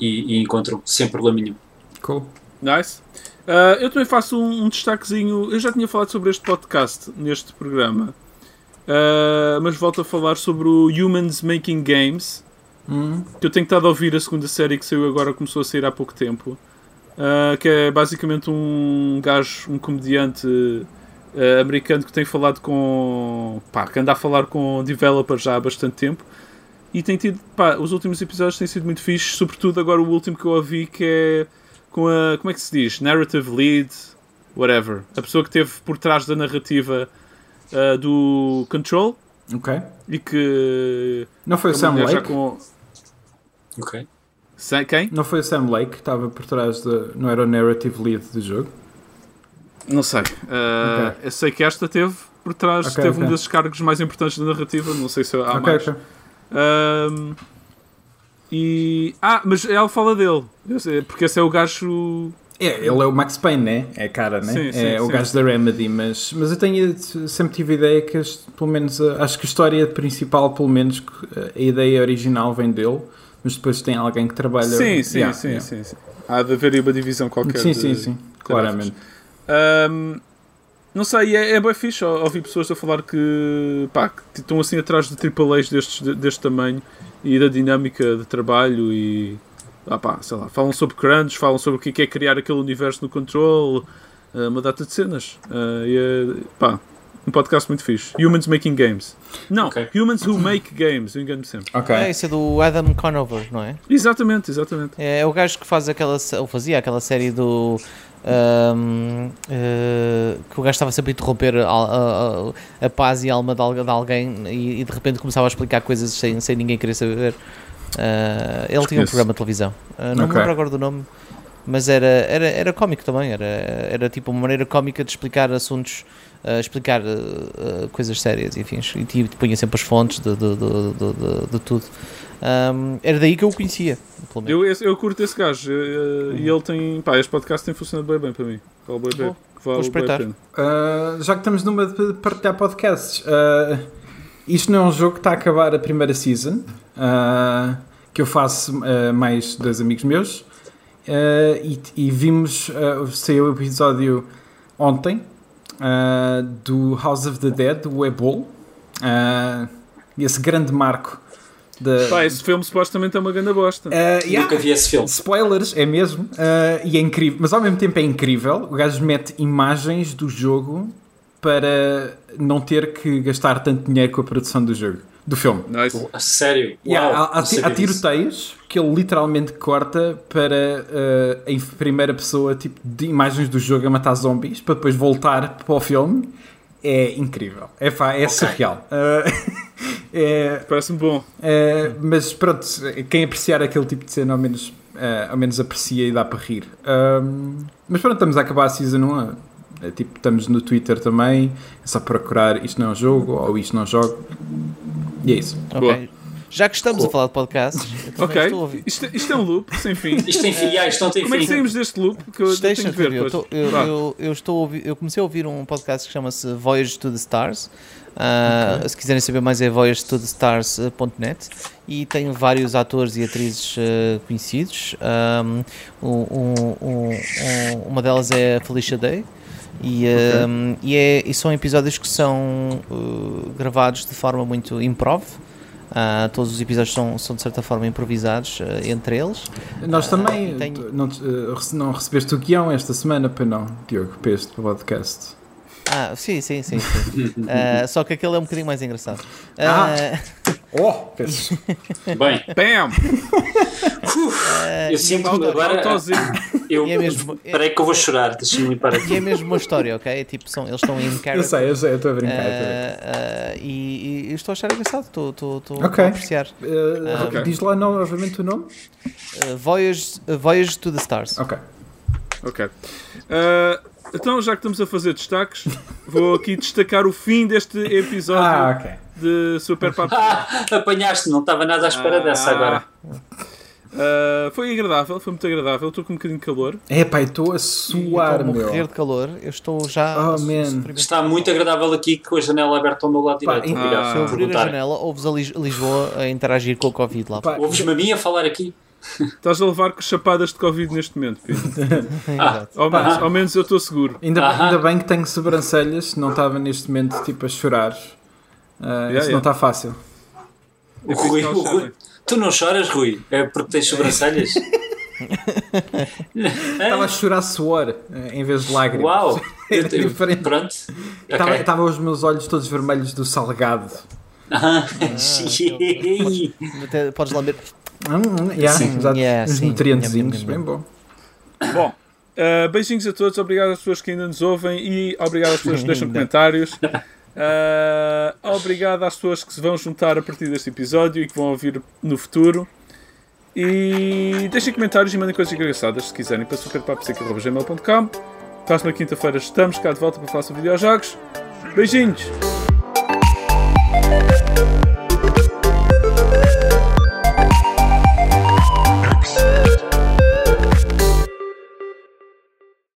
e, e encontram sem problema nenhum. Cool. nice. Ah, eu também faço um, um destaquezinho. Eu já tinha falado sobre este podcast neste programa, Ah, mas volto a falar sobre o Humans Making Games. Hum, que eu tenho estado a ouvir a segunda série que saiu agora, começou a sair há pouco tempo, ah, que é basicamente um gajo, um comediante ah, americano que tem falado com. pá, que anda a falar com developers já há bastante tempo e tem tido. pá, os últimos episódios têm sido muito fixes, sobretudo agora o último que eu ouvi que é com a. como é que se diz? Narrative lead, whatever. A pessoa que esteve por trás da narrativa ah, do Control ok. e que. Não foi o é Sam já Lake? com. Ok. Sa- Quem? Não foi o Sam Lake que estava por trás de. Não era o narrative lead do jogo? Não sei. Uh, Ok. Eu sei que esta teve por trás, Ok, teve um ok. desses cargos mais importantes da narrativa. Não sei se há mais. ok. Um, e. Ah, mas ela fala dele. Porque esse é o gajo. É, ele é o Max Payne, né? É cara, né? Sim, sim, é o sim. gajo da Remedy, mas, mas eu tenho, sempre tive a ideia que, este, pelo menos, a- acho que a história principal, pelo menos, que a ideia original vem dele, mas depois tem alguém que trabalha. Sim, sim, Yeah, sim, yeah. sim, sim. Há de haver uma divisão qualquer. Sim, de- sim, sim, claramente. Um, não sei, é, é bem fixe ou- ouvir pessoas a falar que, pá, que estão assim atrás de AAAs destes, de- deste tamanho e da dinâmica de trabalho e ah, pá, sei lá, falam sobre crunch, falam sobre o que é é criar aquele universo no control, eh, uma data de cenas. Eh, e, é, pá, Um podcast muito fixe. Humans Making Games. Não, Ok. Humans Who Make Games. Eu engano-me sempre. Ok. É, isso é do Adam Conover, não é? Exatamente, exatamente. É o gajo que faz aquela, ou fazia aquela série do. ahm, eh, que o gajo estava sempre a interromper a, a- a- a paz e a alma de, de alguém e, e de repente começava a explicar coisas sem, sem ninguém querer saber. Ah, ele tinha um programa de televisão, Ah, não Ok. me lembro agora do nome, mas era, era, era cómico também. Era, era tipo uma maneira cómica de explicar assuntos, ah, explicar coisas sérias, enfim, e tipo, punha sempre as fontes de, de, de, de, de- de tudo. Ahm, era daí que eu o conhecia, pelo menos. Eu, eu curto esse gajo eh, e ele tem. Pá, este podcast tem funcionado bem bem para mim. Vale bem, bem. Vou- Vale vou bem espreitar. Uh, já que estamos numa de partilhar podcasts, uh, isto não é um jogo que está a acabar a primeira season, uh, que eu faço uh, mais dois amigos meus, uh, e, e vimos, uh, saiu o episódio ontem uh, do House of the Dead, do Ebol, uh, esse grande marco da. Pá, esse filme supostamente é uma grande bosta. Uh, yeah. Nunca vi esse filme. Spoilers, é mesmo. uh, e é incrível. Mas ao mesmo tempo é incrível. O gajo mete imagens do jogo para não ter que gastar tanto dinheiro com a produção do jogo. Do filme. Nice. A sério? Yeah, Uau, há, há tiroteios que ele literalmente corta para uh, em primeira pessoa tipo de imagens do jogo a matar zombies para depois voltar para o filme. É incrível. É, é surreal. Uh, é, Parece-me bom. Uh, mas pronto, quem apreciar aquele tipo de cena ao menos, uh, ao menos aprecia e dá para rir. Um, mas pronto, estamos a acabar a Season 1. uh, é tipo, estamos no Twitter também. É só procurar isto não é um jogo ou isto não jogo. E é isso. Ok. Boa. Já que estamos a falar de podcasts, Ok. estou a ouvir. Isto, isto é um loop, sem fim. Isto tem fim, ah, isto não tem Como é que saímos deste loop? Que eu, tenho Deixa que ver. eu, tô- eu, eu, eu estou a ouvir- eu comecei a ouvir um podcast que chama-se Voyage to the Stars. Ah, Se quiserem saber mais é voyagetothestars.net e tem vários atores e atrizes ah, conhecidos. Um, um- um- um- uma delas é a Felicia Day. E, um, e, é- e são episódios que são uh, gravados de forma muito improv. Ah, todos os episódios são, são de certa forma improvisados ah, entre eles. Nós também. e tenho- tu- não, uh, não recebeste o guião esta semana, para não, Diogo, para este podcast. Ah, sim, sim, sim. sim. Ah, só que aquele é um bocadinho mais engraçado. Ah, Oh! peço- Bem, Bam! eu sinto Auto- agora. autozinho. Eu, E é mesmo- Espera aí que eu vou chorar, deixa-me limpar e aqui. é mesmo uma história, ok? É Tipo, são, eles estão em Eu character. sei, eu sei, eu estou a brincar. Ah, ah, e, e eu estou a achar engraçado, estou, estou, estou Ok. a apreciar. Uh, ok. Diz lá novamente o nome? Voyage, Voyage to the Stars. Ok. Ok. Ah, então, já que estamos a fazer destaques, vou aqui destacar o fim deste episódio Ah, ok. de Super Papo. Ah, apanhaste, não estava nada à espera dessa agora. Ah, foi agradável, foi muito agradável. Estou com um bocadinho de calor. É eu estou a suar, estou a meu. morrer de calor, eu estou já. Oh, man. Está muito agradável aqui com a janela aberta ao meu lado Pá, direito. Ah. Se eu abrir a janela, ouves a Lis- Lisboa a interagir com o Covid lá. Ouves-me a mim a falar aqui? Estás a levar com chapadas de Covid neste momento, Pino. Exato. Ao menos, ao menos eu estou seguro. Ainda, ainda bem que tenho sobrancelhas, não estava neste momento tipo a chorar. Ah, isso yeah. não está fácil. O É Rui, o Rui-. Tu não choras, Rui? É porque tens sobrancelhas? Estava a chorar suor eh, em vez de lágrimas. Uau! Eu, diferente. pronto. Estava Ok. estava os meus olhos todos vermelhos do salgado. Ah, Até podes lamber. Hum, hum, yeah, Sim, exato. yeah, sim. nutrientezinhos, nham, bem bom. Bom, uh, beijinhos a todos, obrigado às pessoas que ainda nos ouvem e obrigado às pessoas que deixam comentários. Uh, obrigado às pessoas que se vão juntar a partir deste episódio e que vão ouvir no futuro. E deixem comentários e mandem coisas engraçadas se quiserem para superpapsica.gmail.com Próxima quinta-feira estamos cá de volta para falar sobre videojogos. Beijinhos!